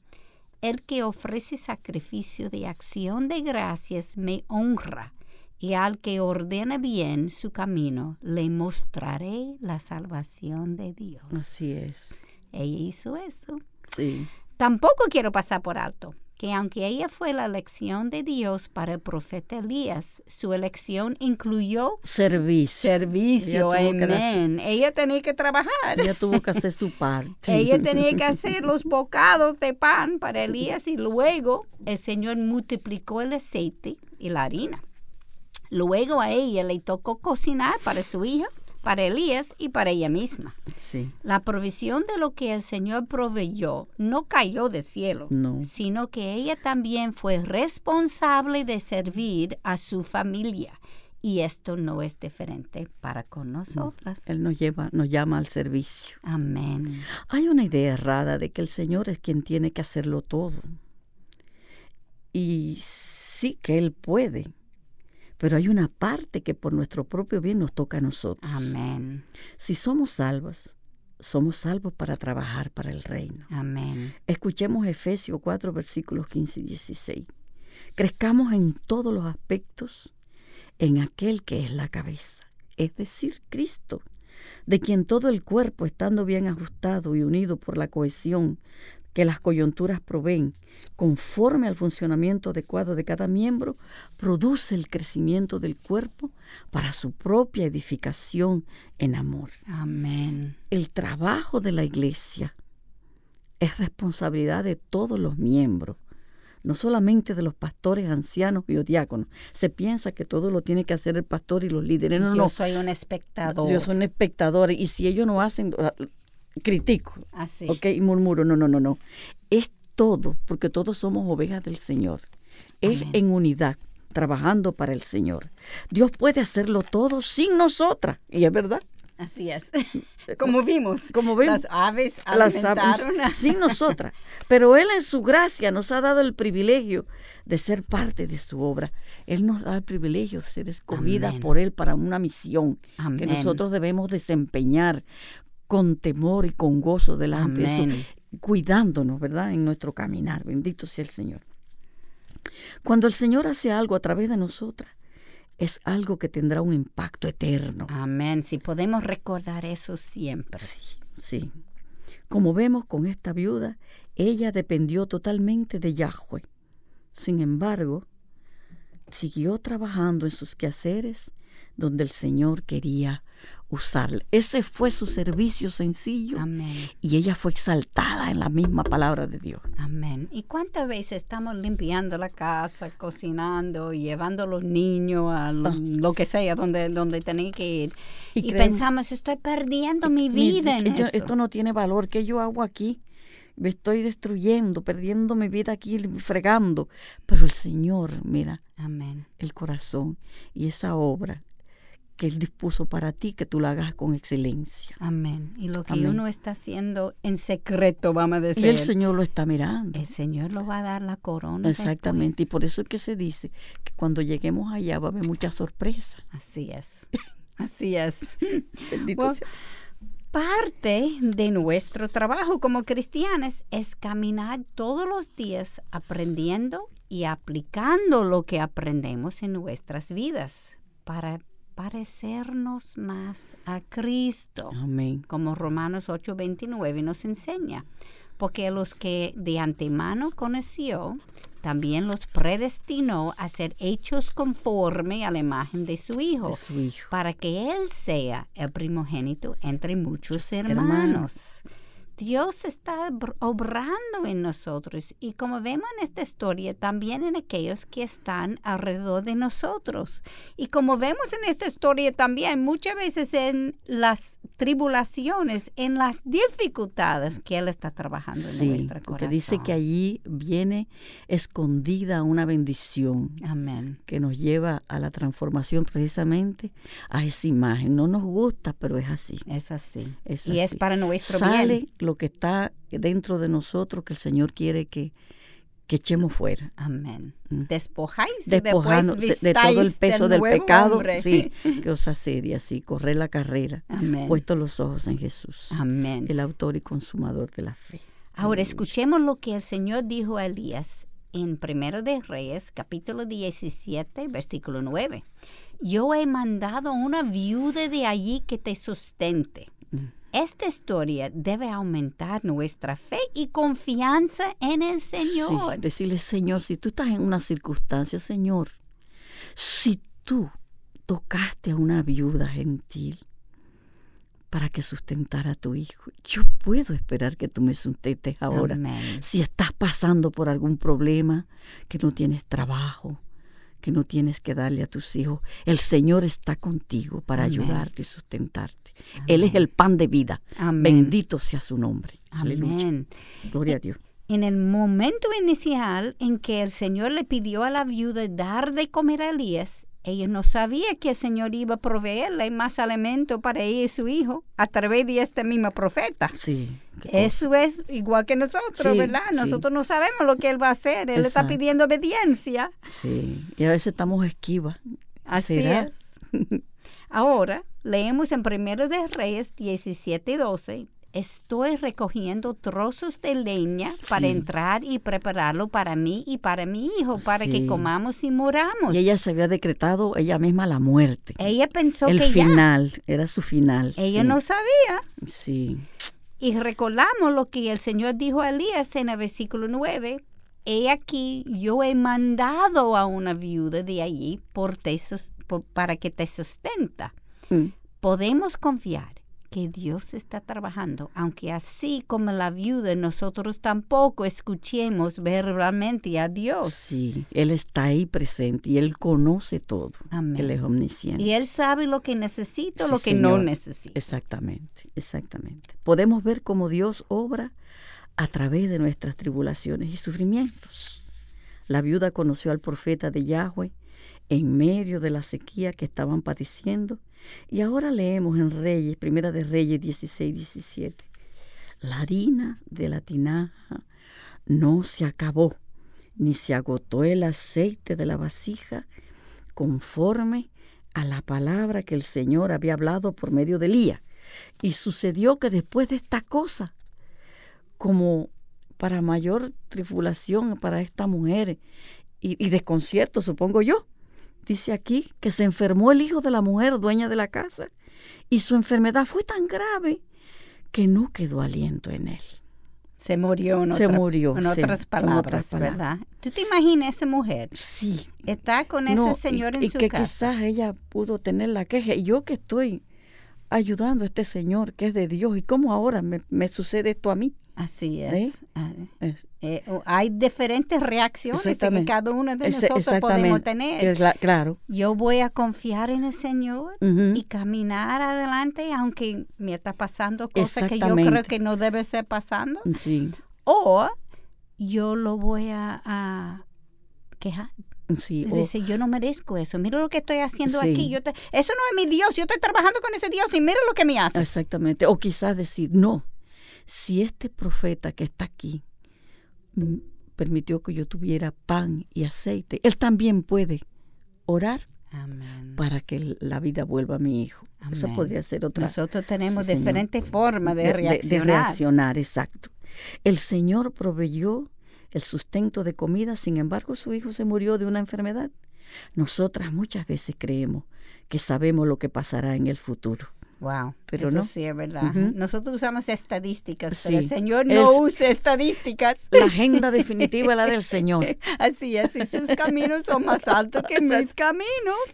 El que ofrece sacrificio de acción de gracias me honra, y al que ordena bien su camino le mostraré la salvación de Dios. Así es. Ella hizo eso. Sí. Tampoco quiero pasar por alto que aunque ella fue la elección de Dios para el profeta Elías, su elección incluyó Servicio. servicio. Amén. Ella tenía que trabajar. Ella tuvo que hacer su parte. Ella tenía que hacer los bocados de pan para Elías y luego el Señor multiplicó el aceite y la harina. Luego a ella le tocó cocinar para su hija, para Elías y para ella misma. Sí. La provisión de lo que el Señor proveyó no cayó del cielo, No. sino que ella también fue responsable de servir a su familia. Y esto no es diferente para con nosotras. Él nos lleva, nos llama al servicio. Amén. Hay una idea errada de que el Señor es quien tiene que hacerlo todo. Y sí que Él puede, pero hay una parte que por nuestro propio bien nos toca a nosotros. Amén. Si somos salvas, somos salvos para trabajar para el reino. Amén. Escuchemos Efesios 4, versículos 15 y 16. Crezcamos en todos los aspectos en aquel que es la cabeza, es decir, Cristo, de quien todo el cuerpo, estando bien ajustado y unido por la cohesión que las coyunturas proveen, conforme al funcionamiento adecuado de cada miembro, produce el crecimiento del cuerpo para su propia edificación en amor. Amén. El trabajo de la iglesia es responsabilidad de todos los miembros, no solamente de los pastores, ancianos y diáconos. Se piensa que todo lo tiene que hacer el pastor y los líderes. No, Yo no. soy un espectador. Yo soy un espectador y si ellos no hacen, critico, Así. ¿ok? Y murmuro. No, no, no, no. Es todo, porque todos somos ovejas del Señor. Es Amén. en unidad, trabajando para el Señor. Dios puede hacerlo todo sin nosotras, y es verdad. Así es. Como vimos. Como vimos. Las aves las alimentaron a- sin nosotras. Pero Él en su gracia nos ha dado el privilegio de ser parte de su obra. Él nos da el privilegio de ser escogidas Amén. por Él para una misión que nosotros debemos desempeñar con temor y con gozo delante de Amén. eso, cuidándonos, ¿verdad? En nuestro caminar. Bendito sea el Señor. Cuando el Señor hace algo a través de nosotras, es algo que tendrá un impacto eterno. Amén. Si podemos recordar eso siempre. Sí, sí. Como vemos con esta viuda, ella dependió totalmente de Yahweh. Sin embargo, siguió trabajando en sus quehaceres donde el Señor quería usarla. Ese fue su servicio sencillo Amén. y ella fue exaltada en la misma palabra de Dios. Amén. ¿Y cuántas veces estamos limpiando la casa, cocinando, llevando a los niños a lo, lo que sea, donde, donde tienen que ir? Ah. Y Y, creemos- pensamos, estoy perdiendo mi Mi- vida en que yo- eso. esto no tiene valor. ¿Qué yo hago aquí? Me estoy destruyendo, perdiendo mi vida aquí, fregando. Pero el Señor, mira, Amén. el corazón y esa obra que Él dispuso para ti, que tú la hagas con excelencia. Amén. Y lo que Amén. uno está haciendo en secreto, vamos a decir. Y el Señor lo está mirando. el Señor lo va a dar la corona. Exactamente. Y por eso es que se dice que cuando lleguemos allá va a haber mucha sorpresa. Así es. Así es. Bendito Well, sea. Parte de nuestro trabajo como cristianos es caminar todos los días aprendiendo y aplicando lo que aprendemos en nuestras vidas para parecernos más a Cristo, Amén. como Romanos 8:29 nos enseña. Porque los que de antemano conoció, también los predestinó a ser hechos conforme a la imagen de su Hijo De su hijo. para que Él sea el primogénito entre muchos hermanos. hermanos. Dios está br- obrando en nosotros y como vemos en esta historia, también en aquellos que están alrededor de nosotros. Y como vemos en esta historia también, muchas veces en las tribulaciones, en las dificultades que Él está trabajando en Sí, nuestro porque corazón. dice que allí viene escondida una bendición Amén. que nos lleva a la transformación precisamente a esa imagen. No nos gusta, pero es así. Es así. Es y es para nuestro Sale bien. Lo que está dentro de nosotros que el Señor quiere que, que echemos fuera. Amén. Mm. Despojáis después Despojándose de todo el peso del pecado hombre. sí, que os asedia, así, correr la carrera, Amén. puesto los ojos en Jesús, Amén. el autor y consumador de la fe. Ahora escuchemos lo que el Señor dijo a Elías en Primero de Reyes, capítulo 17, versículo 9. Yo he mandado una viuda de allí que te sustente. Esta historia debe aumentar nuestra fe y confianza en el Señor. Sí, decirle, Señor, si tú estás en una circunstancia, Señor, si tú tocaste a una viuda gentil para que sustentara a tu hijo, yo puedo esperar que tú me sustentes ahora. Amén. Si estás pasando por algún problema, que no tienes trabajo, que no tienes que darle a tus hijos, el Señor está contigo para Amén. ayudarte y sustentarte. Él es el pan de vida. Amén. Bendito sea su nombre. Aleluya. Amén. Gloria a Dios. En el momento inicial en que el Señor le pidió a la viuda dar de comer a Elías, ella no sabía que el Señor iba a proveerle más alimento para ella y su hijo a través de este mismo profeta. Sí. Eso es igual que nosotros, Sí, ¿verdad? sí. Nosotros no sabemos lo que Él va a hacer. Él está pidiendo obediencia. Sí. Y a veces estamos esquivas. Así ¿Será? es. Ahora, leemos en Primero de Reyes 17 y 12. Estoy recogiendo trozos de leña para entrar y prepararlo para mí y para mi hijo, para que comamos y moramos. Y ella se había decretado ella misma la muerte. Ella pensó el que ya. final, era su final. Ella sí. no sabía. Sí, Y recordamos lo que el Señor dijo a Elías en el versículo 9. He aquí, yo he mandado a una viuda de allí por te sus- por- para que te sustenta. Mm. Podemos confiar que Dios está trabajando, aunque así como la viuda, nosotros tampoco escuchemos verbalmente a Dios. sí. Él está ahí presente y Él conoce todo. Amén. Él es omnisciente. Y Él sabe lo que necesito, Sí, lo que no necesito. Exactamente, exactamente. Podemos ver cómo Dios obra a través de nuestras tribulaciones y sufrimientos. La viuda conoció al profeta de Yahweh en medio de la sequía que estaban padeciendo. Y ahora leemos en Reyes, Primera de Reyes 16, 17. La harina de la tinaja no se acabó, ni se agotó el aceite de la vasija, conforme a la palabra que el Señor había hablado por medio de Elías. Y sucedió que después de esta cosa, como para mayor tribulación para esta mujer y, y desconcierto, supongo yo, dice aquí que se enfermó el hijo de la mujer dueña de la casa y su enfermedad fue tan grave que no quedó aliento en él. Se murió en, Se otra- murió, en otras palabras, otras palabras. ¿verdad? ¿Tú te imaginas esa mujer? Sí. Está con No, ese señor y, en y su que casa. quizás ella pudo tener la queja y yo que estoy ayudando a este señor que es de Dios y cómo ahora me, me sucede esto a mí. Así es. ¿Eh? Ah, Es- eh, hay diferentes reacciones que cada uno de nosotros podemos tener. La- claro. Yo voy a confiar en el Señor y caminar adelante aunque me está pasando cosas que yo creo que no debe ser pasando. Sí, O yo lo voy a, a quejar. Sí. O- yo no merezco eso. Mira lo que estoy haciendo Sí. aquí. Yo te- eso no es mi Dios. Yo estoy trabajando con ese Dios y mira lo que me hace. Exactamente. O quizás decir, no, si este profeta que está aquí mm, permitió que yo tuviera pan y aceite, él también puede orar Amén. para que la vida vuelva a mi hijo. Eso podría ser otra. Nosotros tenemos Sí, diferentes formas de- reaccionar. de reaccionar, exacto. El Señor proveyó el sustento de comida, sin embargo su hijo se murió de una enfermedad. Nosotras muchas veces creemos que sabemos lo que pasará en el futuro. Wow, Pero eso no. sí es verdad. Ujú. Nosotros usamos estadísticas, Sí. pero el Señor no Es- usa estadísticas. La agenda definitiva es la del Señor. Así es, y sus caminos son más altos que mis caminos.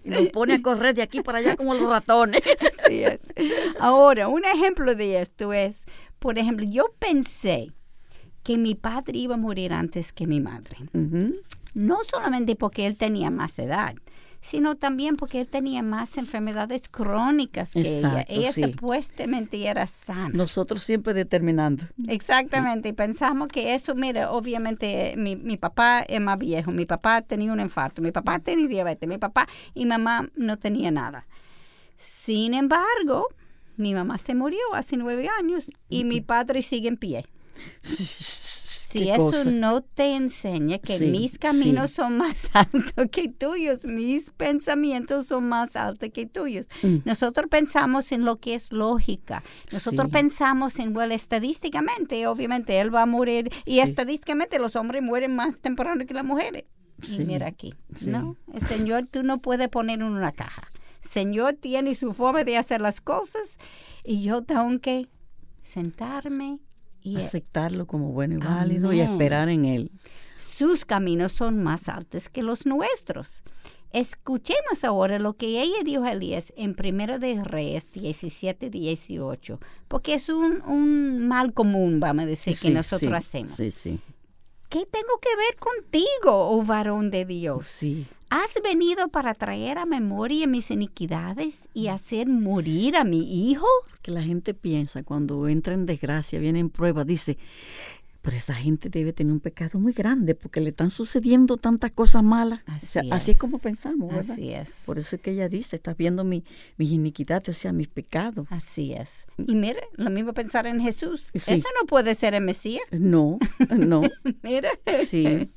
Y nos pone a correr de aquí para allá como los ratones. Así es. Ahora, un ejemplo de esto es, por ejemplo, yo pensé que mi padre iba a morir antes que mi madre. No solamente porque él tenía más edad, sino también porque él tenía más enfermedades crónicas que Exacto, ella. Ella sí. supuestamente era sana. Nosotros siempre determinando. Exactamente, y pensamos que eso, mira, obviamente mi, mi papá es más viejo, mi papá tenía un infarto, mi papá tenía diabetes, mi papá y mamá no tenía nada. Sin embargo, mi mamá se murió hace nueve años y mi padre sigue en pie. Si eso cosa. no te enseña que Sí, mis caminos sí. son más altos que tuyos, mis pensamientos son más altos que tuyos. Mm. Nosotros pensamos en lo que es lógica. Nosotros Sí. pensamos en, bueno, estadísticamente, obviamente él va a morir y estadísticamente los hombres mueren más temprano que las mujeres. Y mira aquí. ¿no? El Señor tú no puedes poner en una caja. Señor tiene su forma de hacer las cosas y yo tengo que sentarme y aceptarlo como bueno y válido y esperar en él. Sus caminos son más altos que los nuestros. Escuchemos ahora lo que ella dijo a Elías en Primero de Reyes 17, 18, porque es un, mal común, vamos a decir, que nosotros hacemos. Sí, sí. ¿Qué tengo que ver contigo, oh varón de Dios? Sí. ¿Has venido para traer a memoria mis iniquidades y hacer morir a mi hijo? Que la gente piensa cuando entra en desgracia, viene en prueba, dice, pero esa gente debe tener un pecado muy grande porque le están sucediendo tantas cosas malas. Así, es. como pensamos, ¿verdad? Así es. Por eso es que ella dice, estás viendo mi, mis iniquidades, o sea, mis pecados. Así es. Y mire, lo mismo pensar en Jesús. Eso no puede ser el Mesías. No, no. mira. Sí.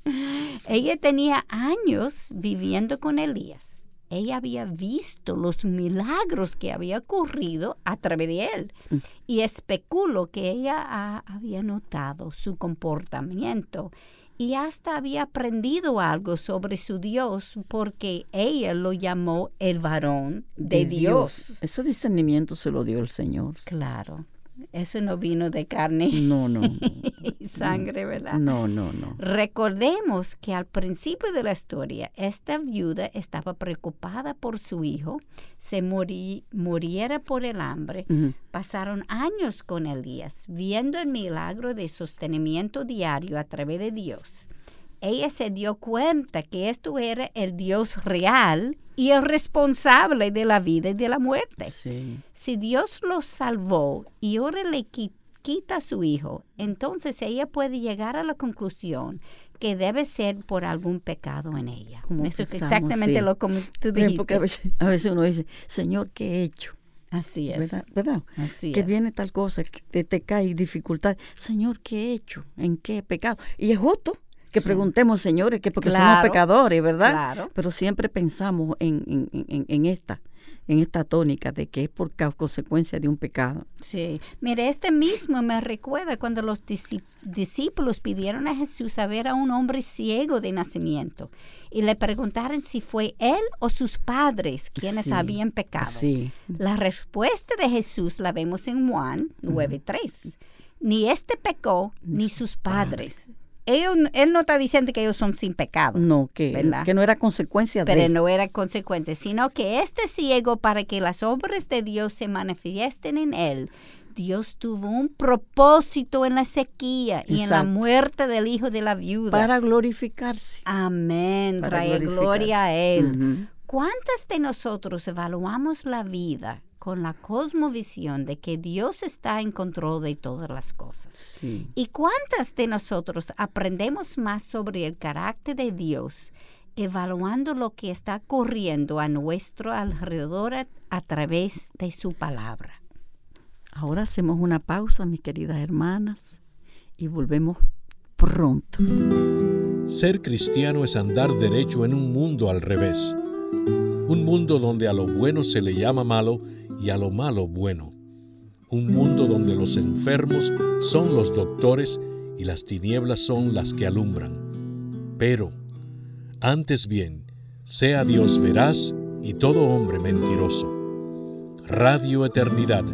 Ella tenía años viviendo con Elías ella había visto los milagros que había ocurrido a través de él. Mm. Y especulo que ella había notado su comportamiento y hasta había aprendido algo sobre su Dios porque ella lo llamó el varón de, Dios. Ese discernimiento se lo dio el Señor. Claro. Eso no vino de carne no, no, y sangre, ¿verdad? No, no, no. Recordemos que al principio de la historia, esta viuda estaba preocupada por su hijo, se muriera por el hambre. Pasaron años con Elías, viendo el milagro de sostenimiento diario a través de Dios ella se dio cuenta que esto era el Dios real y el responsable de la vida y de la muerte. Si Dios lo salvó y ahora le quita a su hijo, entonces ella puede llegar a la conclusión que debe ser por algún pecado en ella. Eso es exactamente lo que tú dijiste. Porque a veces, uno dice, Señor, ¿qué he hecho? Así es. ¿Verdad? Así que viene tal cosa, que te, cae dificultad. Señor, ¿qué he hecho? ¿En qué pecado? Y es justo que preguntemos, señores, que porque somos pecadores, ¿verdad? Claro. Pero siempre pensamos en, en, esta en esta tónica de que es por consecuencia de un pecado. Sí, mire, este mismo me recuerda cuando los discípulos pidieron a Jesús a ver a un hombre ciego de nacimiento y le preguntaron si fue él o sus padres quienes habían pecado. Sí. La respuesta de Jesús la vemos en Juan 9.3. Ni este pecó, ni, sus padres él no está diciendo que ellos son sin pecado. No, que, que no era consecuencia de. Pero no era consecuencia, sino que este ciego, para que las obras de Dios se manifiesten en él, Dios tuvo un propósito en la sequía y en la muerte del hijo de la viuda. Para glorificarse. Amén. Trae gloria a Él. ¿Cuántas de nosotros evaluamos la vida con la cosmovisión de que Dios está en control de todas las cosas. ¿Y cuántas de nosotros aprendemos más sobre el carácter de Dios evaluando lo que está ocurriendo a nuestro alrededor a, través de su palabra? Ahora hacemos una pausa, mis queridas hermanas, y volvemos pronto. Ser cristiano es andar derecho en un mundo al revés. Un mundo donde a lo bueno se le llama malo y a lo malo bueno. Un mundo donde los enfermos son los doctores y las tinieblas son las que alumbran. Pero, antes bien, sea Dios veraz y todo hombre mentiroso. Radio Eternidad,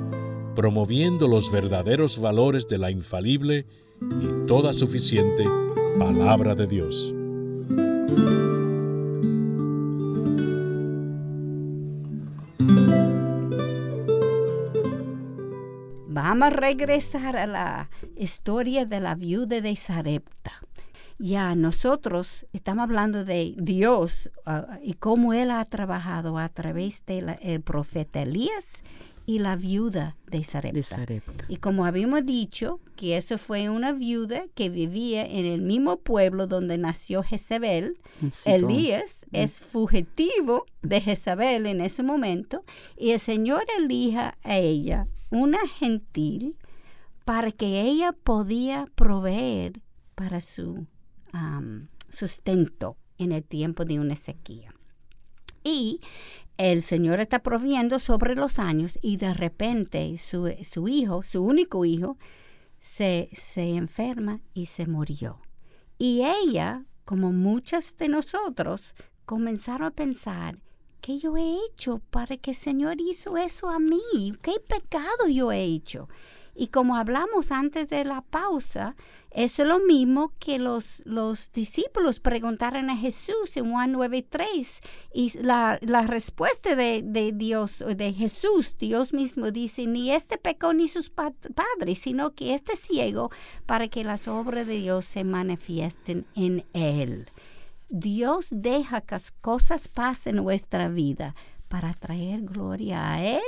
promoviendo los verdaderos valores de la infalible y toda suficiente palabra de Dios. Vamos a regresar a la historia de la viuda de Sarepta. Ya nosotros estamos hablando de Dios ah, y cómo Él ha trabajado a través del profeta Elías y la viuda de Sarepta. Y como habíamos dicho, que eso fue una viuda que vivía en el mismo pueblo donde nació Jezebel. Elías es fugitivo de Jezebel en ese momento y el Señor elija a ella una gentil para que ella podía proveer para su sustento en el tiempo de una sequía. Y el Señor está proviendo sobre los años y de repente su, su hijo, su único hijo, se, se enferma y se murió. Y ella, como muchas de nosotros, comenzaron a pensar, ¿qué yo he hecho para que el Señor hizo eso a mí? ¿Qué pecado yo he hecho? Y como hablamos antes de la pausa, eso es lo mismo que los, los discípulos preguntaron a Jesús en Juan 9.3. Y la, la respuesta de, de, Dios, de Jesús, Dios mismo dice, ni este pecó ni sus padres, sino que este ciego para que las obras de Dios se manifiesten en él. Dios deja que cosas pasen en nuestra vida para traer gloria a Él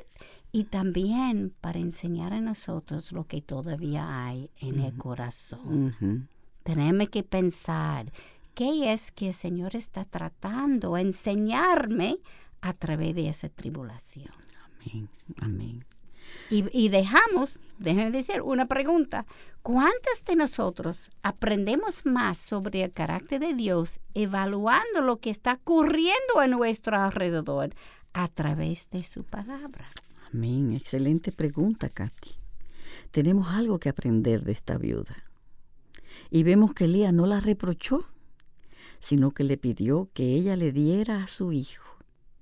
y también para enseñar a nosotros lo que todavía hay en el corazón. Tenemos que pensar qué es que el Señor está tratando de enseñarme a través de esa tribulación. Amén, amén. Y, dejamos, déjenme decir, una pregunta. ¿Cuántas de nosotros aprendemos más sobre el carácter de Dios evaluando lo que está ocurriendo a nuestro alrededor a través de su palabra? Amén. Excelente pregunta, Katy. Tenemos algo que aprender de esta viuda. Y vemos que Elías no la reprochó, sino que le pidió que ella le diera a su hijo.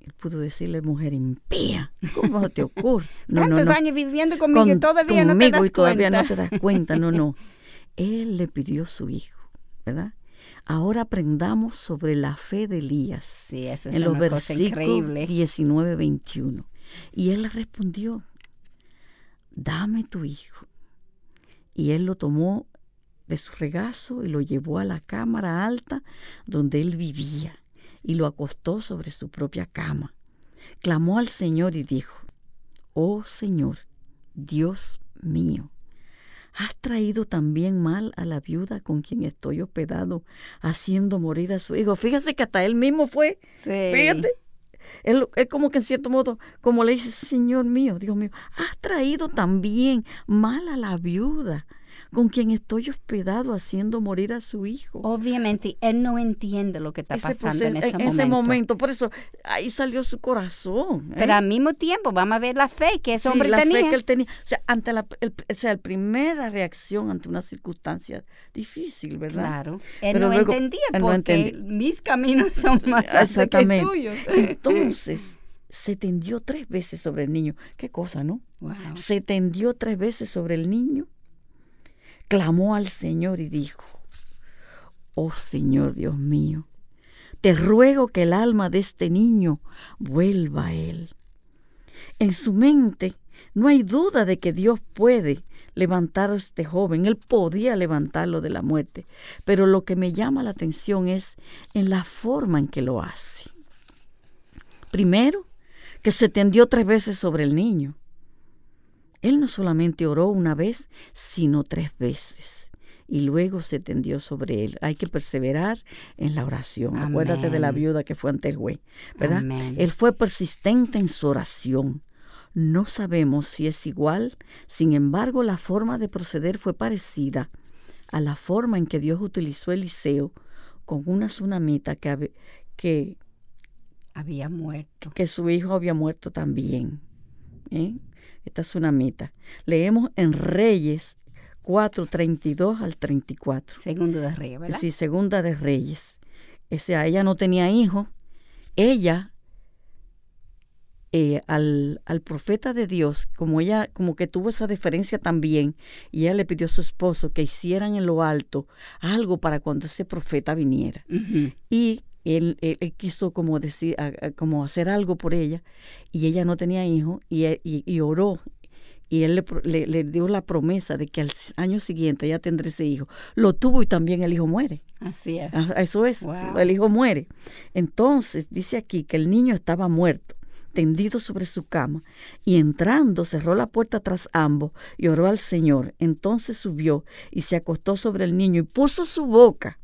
Él pudo decirle, mujer impía, ¿cómo te ocurre? No, Tantos años viviendo conmigo y todavía no te das y todavía no te das cuenta. No, no. Él le pidió su hijo, ¿verdad? Ahora aprendamos sobre la fe de Elías. Sí, eso es en los versículos 19, 21. Y él le respondió, dame tu hijo. Y él lo tomó de su regazo y lo llevó a la cámara alta donde él vivía y lo acostó sobre su propia cama. Clamó al Señor y dijo, Oh Señor, Dios mío, has traído también mal a la viuda con quien estoy hospedado, haciendo morir a su hijo. Fíjese que hasta él mismo fue. Fíjate. Él, como que en cierto modo, como le dice, Señor mío, Dios mío, has traído también mal a la viuda con quien estoy hospedado haciendo morir a su hijo. Obviamente, él no entiende lo que está pasando en, ese, en momento. ese momento. Por eso, ahí salió su corazón. ¿eh? Pero al mismo tiempo, vamos a ver la fe que ese hombre la tenía. Fe que él tenía. O sea, ante la o sea, primera reacción ante una circunstancia difícil, ¿verdad? Claro. Él no entendía porque mis caminos son más altos que suyos. Entonces, se tendió tres veces sobre el niño. Qué cosa, ¿no? Se tendió tres veces sobre el niño clamó al Señor y dijo, Oh Señor Dios mío, te ruego que el alma de este niño vuelva a él. En su mente no hay duda de que Dios puede levantar a este joven, él podía levantarlo de la muerte, pero lo que me llama la atención es en la forma en que lo hace. Primero, que se tendió tres veces sobre el niño. Él no solamente oró una vez, sino tres veces. Y luego se tendió sobre él. Hay que perseverar en la oración. Acuérdate de la viuda que fue ante el güey, ¿verdad? Él fue persistente en su oración. No sabemos si es igual, sin embargo la forma de proceder fue parecida a la forma en que Dios utilizó Eliseo con una tsunamita que, que había muerto. Que su hijo había muerto también. ¿eh? Esta es una meta. Leemos en Reyes 4, 32 al 34. Segunda de Reyes, ¿verdad? Sí, Segunda de Reyes. O sea, ella no tenía hijo. Ella, eh, al, al, profeta de Dios, como ella, como que tuvo esa diferencia también, y ella le pidió a su esposo que hicieran en lo alto algo para cuando ese profeta viniera. Y él, quiso como decir, como hacer algo por ella y ella no tenía hijo y, y, oró y él le, le, dio la promesa de que al año siguiente ella tendrá ese hijo. Lo tuvo y también el hijo muere. Así es. Eso es, el hijo muere. Entonces dice aquí que el niño estaba muerto tendido sobre su cama, y entrando cerró la puerta tras ambos y oró al Señor. Entonces subió y se acostó sobre el niño y puso su boca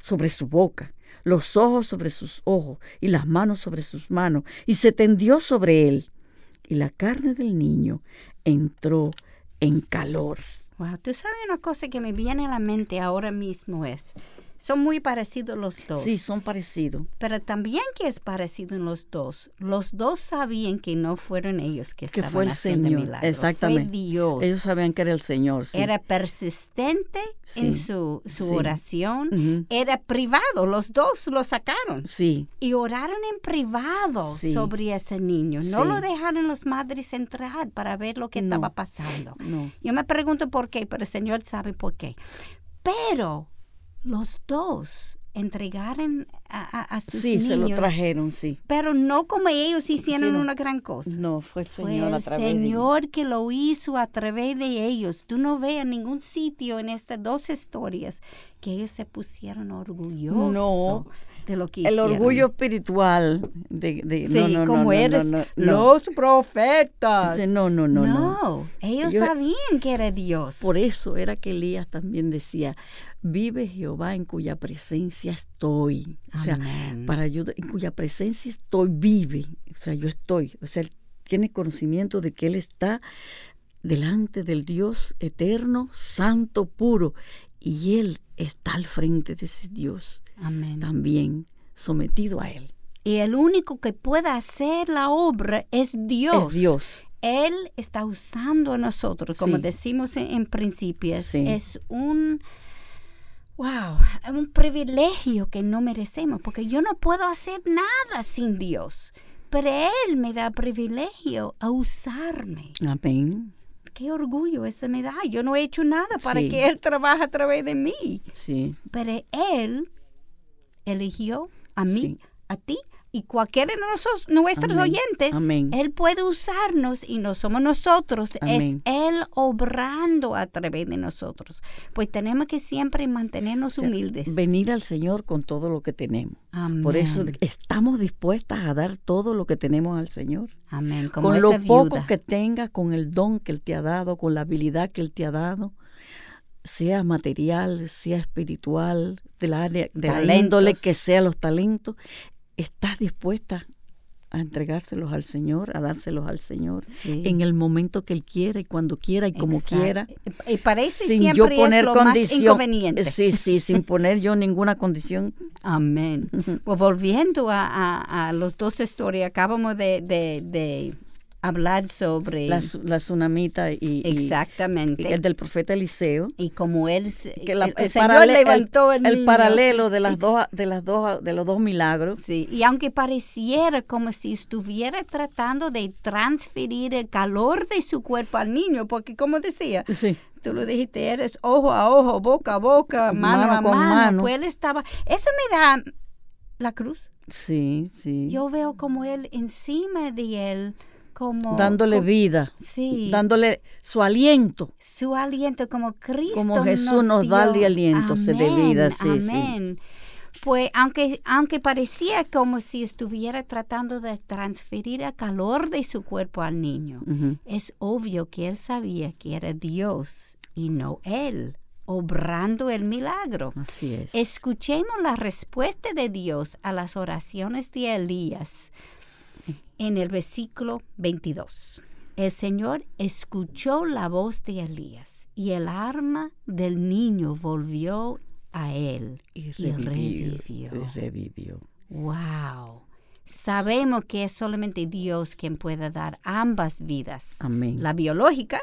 sobre su boca los ojos sobre sus ojos y las manos sobre sus manos, y se tendió sobre él. Y la carne del niño entró en calor. Wow, tú sabes una cosa que me viene a la mente ahora mismo es, Son muy parecidos los dos. Sí, son parecidos. Pero también que es parecido en los dos. Los dos sabían que no fueron ellos que Que estaban fue el haciendo Señor. milagros. Exactamente. Fue Dios. Ellos sabían que era el Señor. Sí. Era persistente en su, su sí. oración. Era privado. Los dos lo sacaron. Sí, Y oraron en privado sobre ese niño. No lo dejaron los madres entrar para ver lo que No. estaba pasando. no. Yo me pregunto por qué, pero el Señor sabe por qué. Pero los dos entregaron a, a- a sus Sí, se lo niños, trajeron, sí. Pero no como ellos hicieron Sí, no. una gran cosa. No, fue el Fue Señor el a través de. Señor que lo hizo a través de ellos. Tú no ves en ningún sitio en estas dos historias que ellos se pusieron orgullosos No. de lo que El hicieron. orgullo espiritual de, de- Sí, no, no, como no, eres los profetas. No, no, no, no. No, ellos Yo- sabían que era Dios. Por eso era que Elías también decía, vive Jehová en cuya presencia estoy. O sea, Amén. para yo, en cuya presencia estoy, vive. O sea, yo estoy. O sea, él tiene conocimiento de que él está delante del Dios eterno, santo, puro. Y él está al frente de ese Dios, Amén. también sometido a él. Y el único que puede hacer la obra es Dios. Es Dios. Él está usando a nosotros, como Sí. decimos en, en principio. Sí. es un, wow, es un privilegio que no merecemos, porque yo no puedo hacer nada sin Dios. Pero Él me da privilegio a usarme. Amén. Qué orgullo eso me da. Yo no he hecho nada para Sí. que Él trabaje a través de mí. Sí, Pero Él eligió a mí, Sí. a ti y cualquiera de nosotros, nuestros Amén. oyentes. Amén. Él puede usarnos y no somos nosotros. Amén. Es Él obrando a través de nosotros. Pues tenemos que siempre mantenernos O sea, humildes. venir al Señor con todo lo que tenemos. Amén. Por eso estamos dispuestas a dar todo lo que tenemos al Señor. Amén. Como con esa lo poco viuda. que tengas, con el don que Él te ha dado, con la habilidad que Él te ha dado, sea material, sea espiritual, de la, área, de la índole que sea los talentos, estás dispuesta a entregárselos al Señor, a dárselos al Señor, Sí. en el momento que Él quiera y cuando quiera y como Exacto. quiera. Y parece Sin siempre yo es poner lo más condición. inconveniente. Sí, sí, sin poner yo ninguna condición. Amén. Pues volviendo a, a- a los dos historias, acabamos de, de- de hablar sobre... La, la tsunamita y, exactamente. y el del profeta Eliseo. Y como él, se- que la- el, Señor levantó el, paralelo de las dos de las dos de los dos milagros Sí, y aunque pareciera como si estuviera tratando de transferir el calor de su cuerpo al niño, porque como decía, sí tú lo dijiste, eres ojo a ojo, boca a boca, mano, Mano a mano, mano. pues él estaba, eso me da la cruz. sí sí Yo veo como él encima de él, como dándole como- vida sí, dándole su aliento su aliento como Cristo Como Jesús nos da el aliento, Amén, vida, sí, sí. amén. Pues aunque, aunque parecía como si estuviera tratando de transferir el calor de su cuerpo al niño, es obvio que él sabía que era Dios y no él, obrando el milagro. así es Escuchemos la respuesta de Dios a las oraciones de Elías en el versículo 22. El Señor escuchó la voz de Elías y el arma del niño volvió a él y y revivió, revivió. y revivió. Wow. Sabemos que es solamente Dios quien puede dar ambas vidas, amén la biológica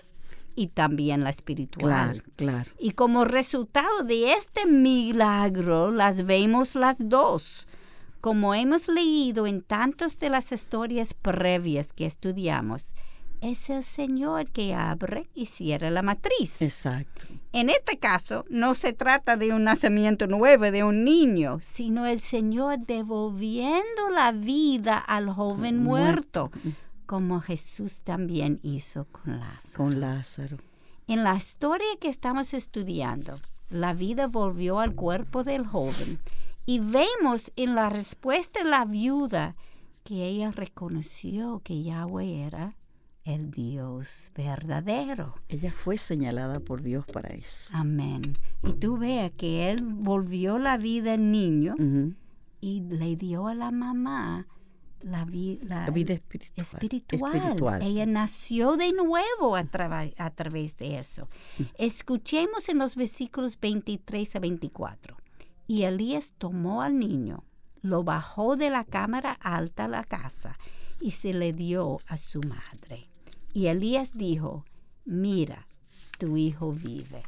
y también la espiritual. claro claro Y como resultado de este milagro, las vemos las dos. Como hemos leído en tantas de las historias previas que estudiamos, es el Señor que abre y cierra la matriz. exacto En este caso, no se trata de un nacimiento nuevo de un niño, sino el Señor devolviendo la vida al joven muerto, como Jesús también hizo con Lázaro. con Lázaro En la historia que estamos estudiando, la vida volvió al cuerpo del joven y vemos en la respuesta de la viuda que ella reconoció que Yahweh era el Dios verdadero. ella fue señalada por Dios para eso Amén. Y tú veas que él volvió la vida al niño y le dio a la mamá la, vi- la- la vida espiritual espiritual. espiritual. Ella nació de nuevo a través de eso. Mm. Escuchemos en los versículos 23 a 24. Y Elías tomó al niño, lo bajó de la cámara alta a la casa y se le dio a su madre. Y Elías dijo, mira, tu hijo vive.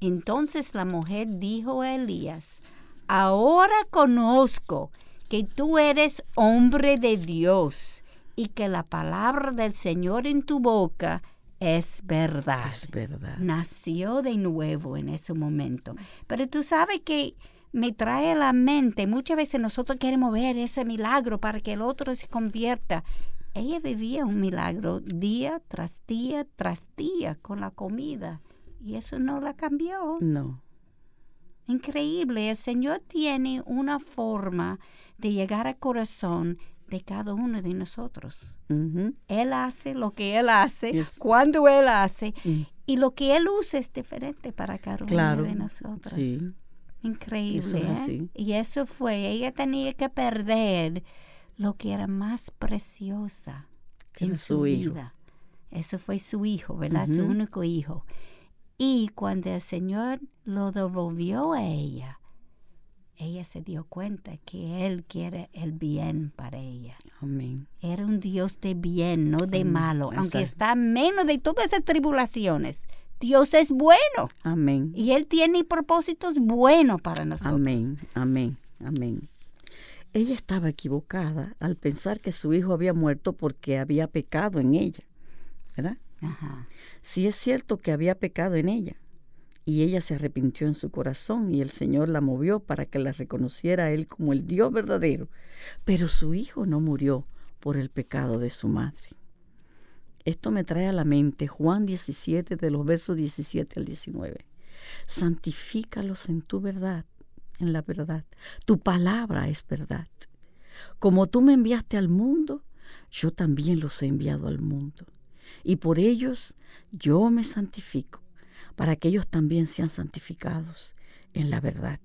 Entonces la mujer dijo a Elías, ahora conozco que tú eres hombre de Dios y que la palabra del Señor en tu boca es verdad. Es verdad. Nació de nuevo en ese momento. Pero tú sabes que me trae a la mente, muchas veces nosotros queremos ver ese milagro para que el otro se convierta. Ella vivía un milagro día tras día tras día con la comida y eso no la cambió. No. Increíble, el Señor tiene una forma de llegar al corazón de cada uno de nosotros. Él hace lo que Él hace, cuando Él hace, mm. y lo que Él usa es diferente para cada uno de nosotros. Sí. Increíble. ¿eh? Y eso fue, ella tenía que perder lo que era más preciosa en su, vida. Eso fue su hijo, ¿verdad? Su único hijo. Y cuando el Señor lo devolvió a ella, ella se dio cuenta que Él quiere el bien para ella. Amén. Era un Dios de bien, no de malo. Aunque está menos de todas esas tribulaciones, Dios es bueno. Amén. Y Él tiene propósitos buenos para nosotros. Amén, amén, amén. Ella estaba equivocada al pensar que su hijo había muerto porque había pecado en ella, ¿verdad? Ajá. Sí es cierto que había pecado en ella, y ella se arrepintió en su corazón y el Señor la movió para que la reconociera a Él como el Dios verdadero. Pero su hijo no murió por el pecado de su madre. Esto me trae a la mente Juan 17 de los versos 17 al 19. Santifícalos en tu verdad, en la verdad. Tu palabra es verdad. Como tú me enviaste al mundo, yo también los he enviado al mundo. Y por ellos yo me santifico para que ellos también sean santificados en la verdad.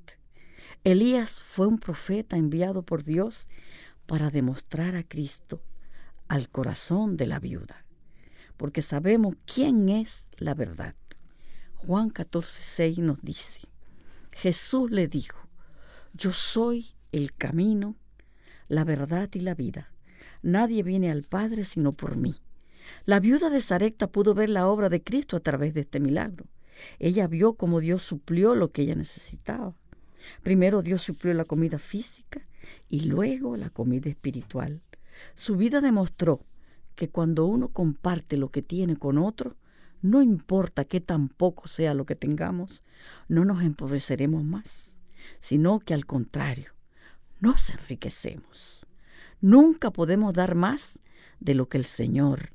Elías fue un profeta enviado por Dios para demostrar a Cristo al corazón de la viuda, porque sabemos quién es la verdad. Juan 14, nos dice, Jesús le dijo, yo soy el camino, la verdad y la vida. Nadie viene al Padre sino por mí. La viuda de Sarepta pudo ver la obra de Cristo a través de este milagro. Ella vio cómo Dios suplió lo que ella necesitaba. Primero Dios suplió la comida física y luego la comida espiritual. Su vida demostró que cuando uno comparte lo que tiene con otro, no importa que tampoco sea lo que tengamos, no nos empobreceremos más, sino que al contrario, nos enriquecemos. Nunca podemos dar más de lo que el Señor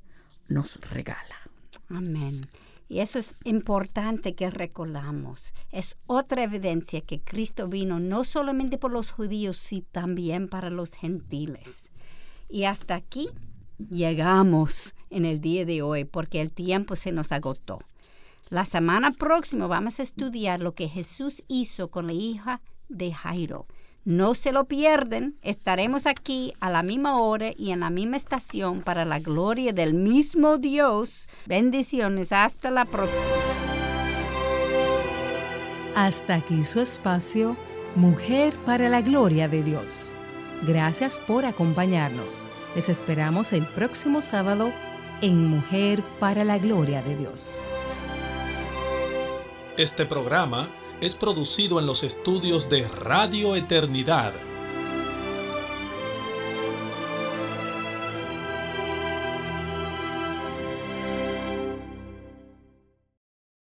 nos regala. Amén. Y eso es importante que recordamos. Es otra evidencia que Cristo vino no solamente por los judíos, sino también para los gentiles. Y hasta aquí llegamos en el día de hoy porque el tiempo se nos agotó. La semana próxima vamos a estudiar lo que Jesús hizo con la hija de Jairo. No se lo pierden, estaremos aquí a la misma hora y en la misma estación para la gloria del mismo Dios. Bendiciones, hasta la próxima. Hasta aquí su espacio, Mujer para la Gloria de Dios. Gracias por acompañarnos. Les esperamos el próximo sábado en Mujer para la Gloria de Dios. Este programa es producido en los estudios de Radio Eternidad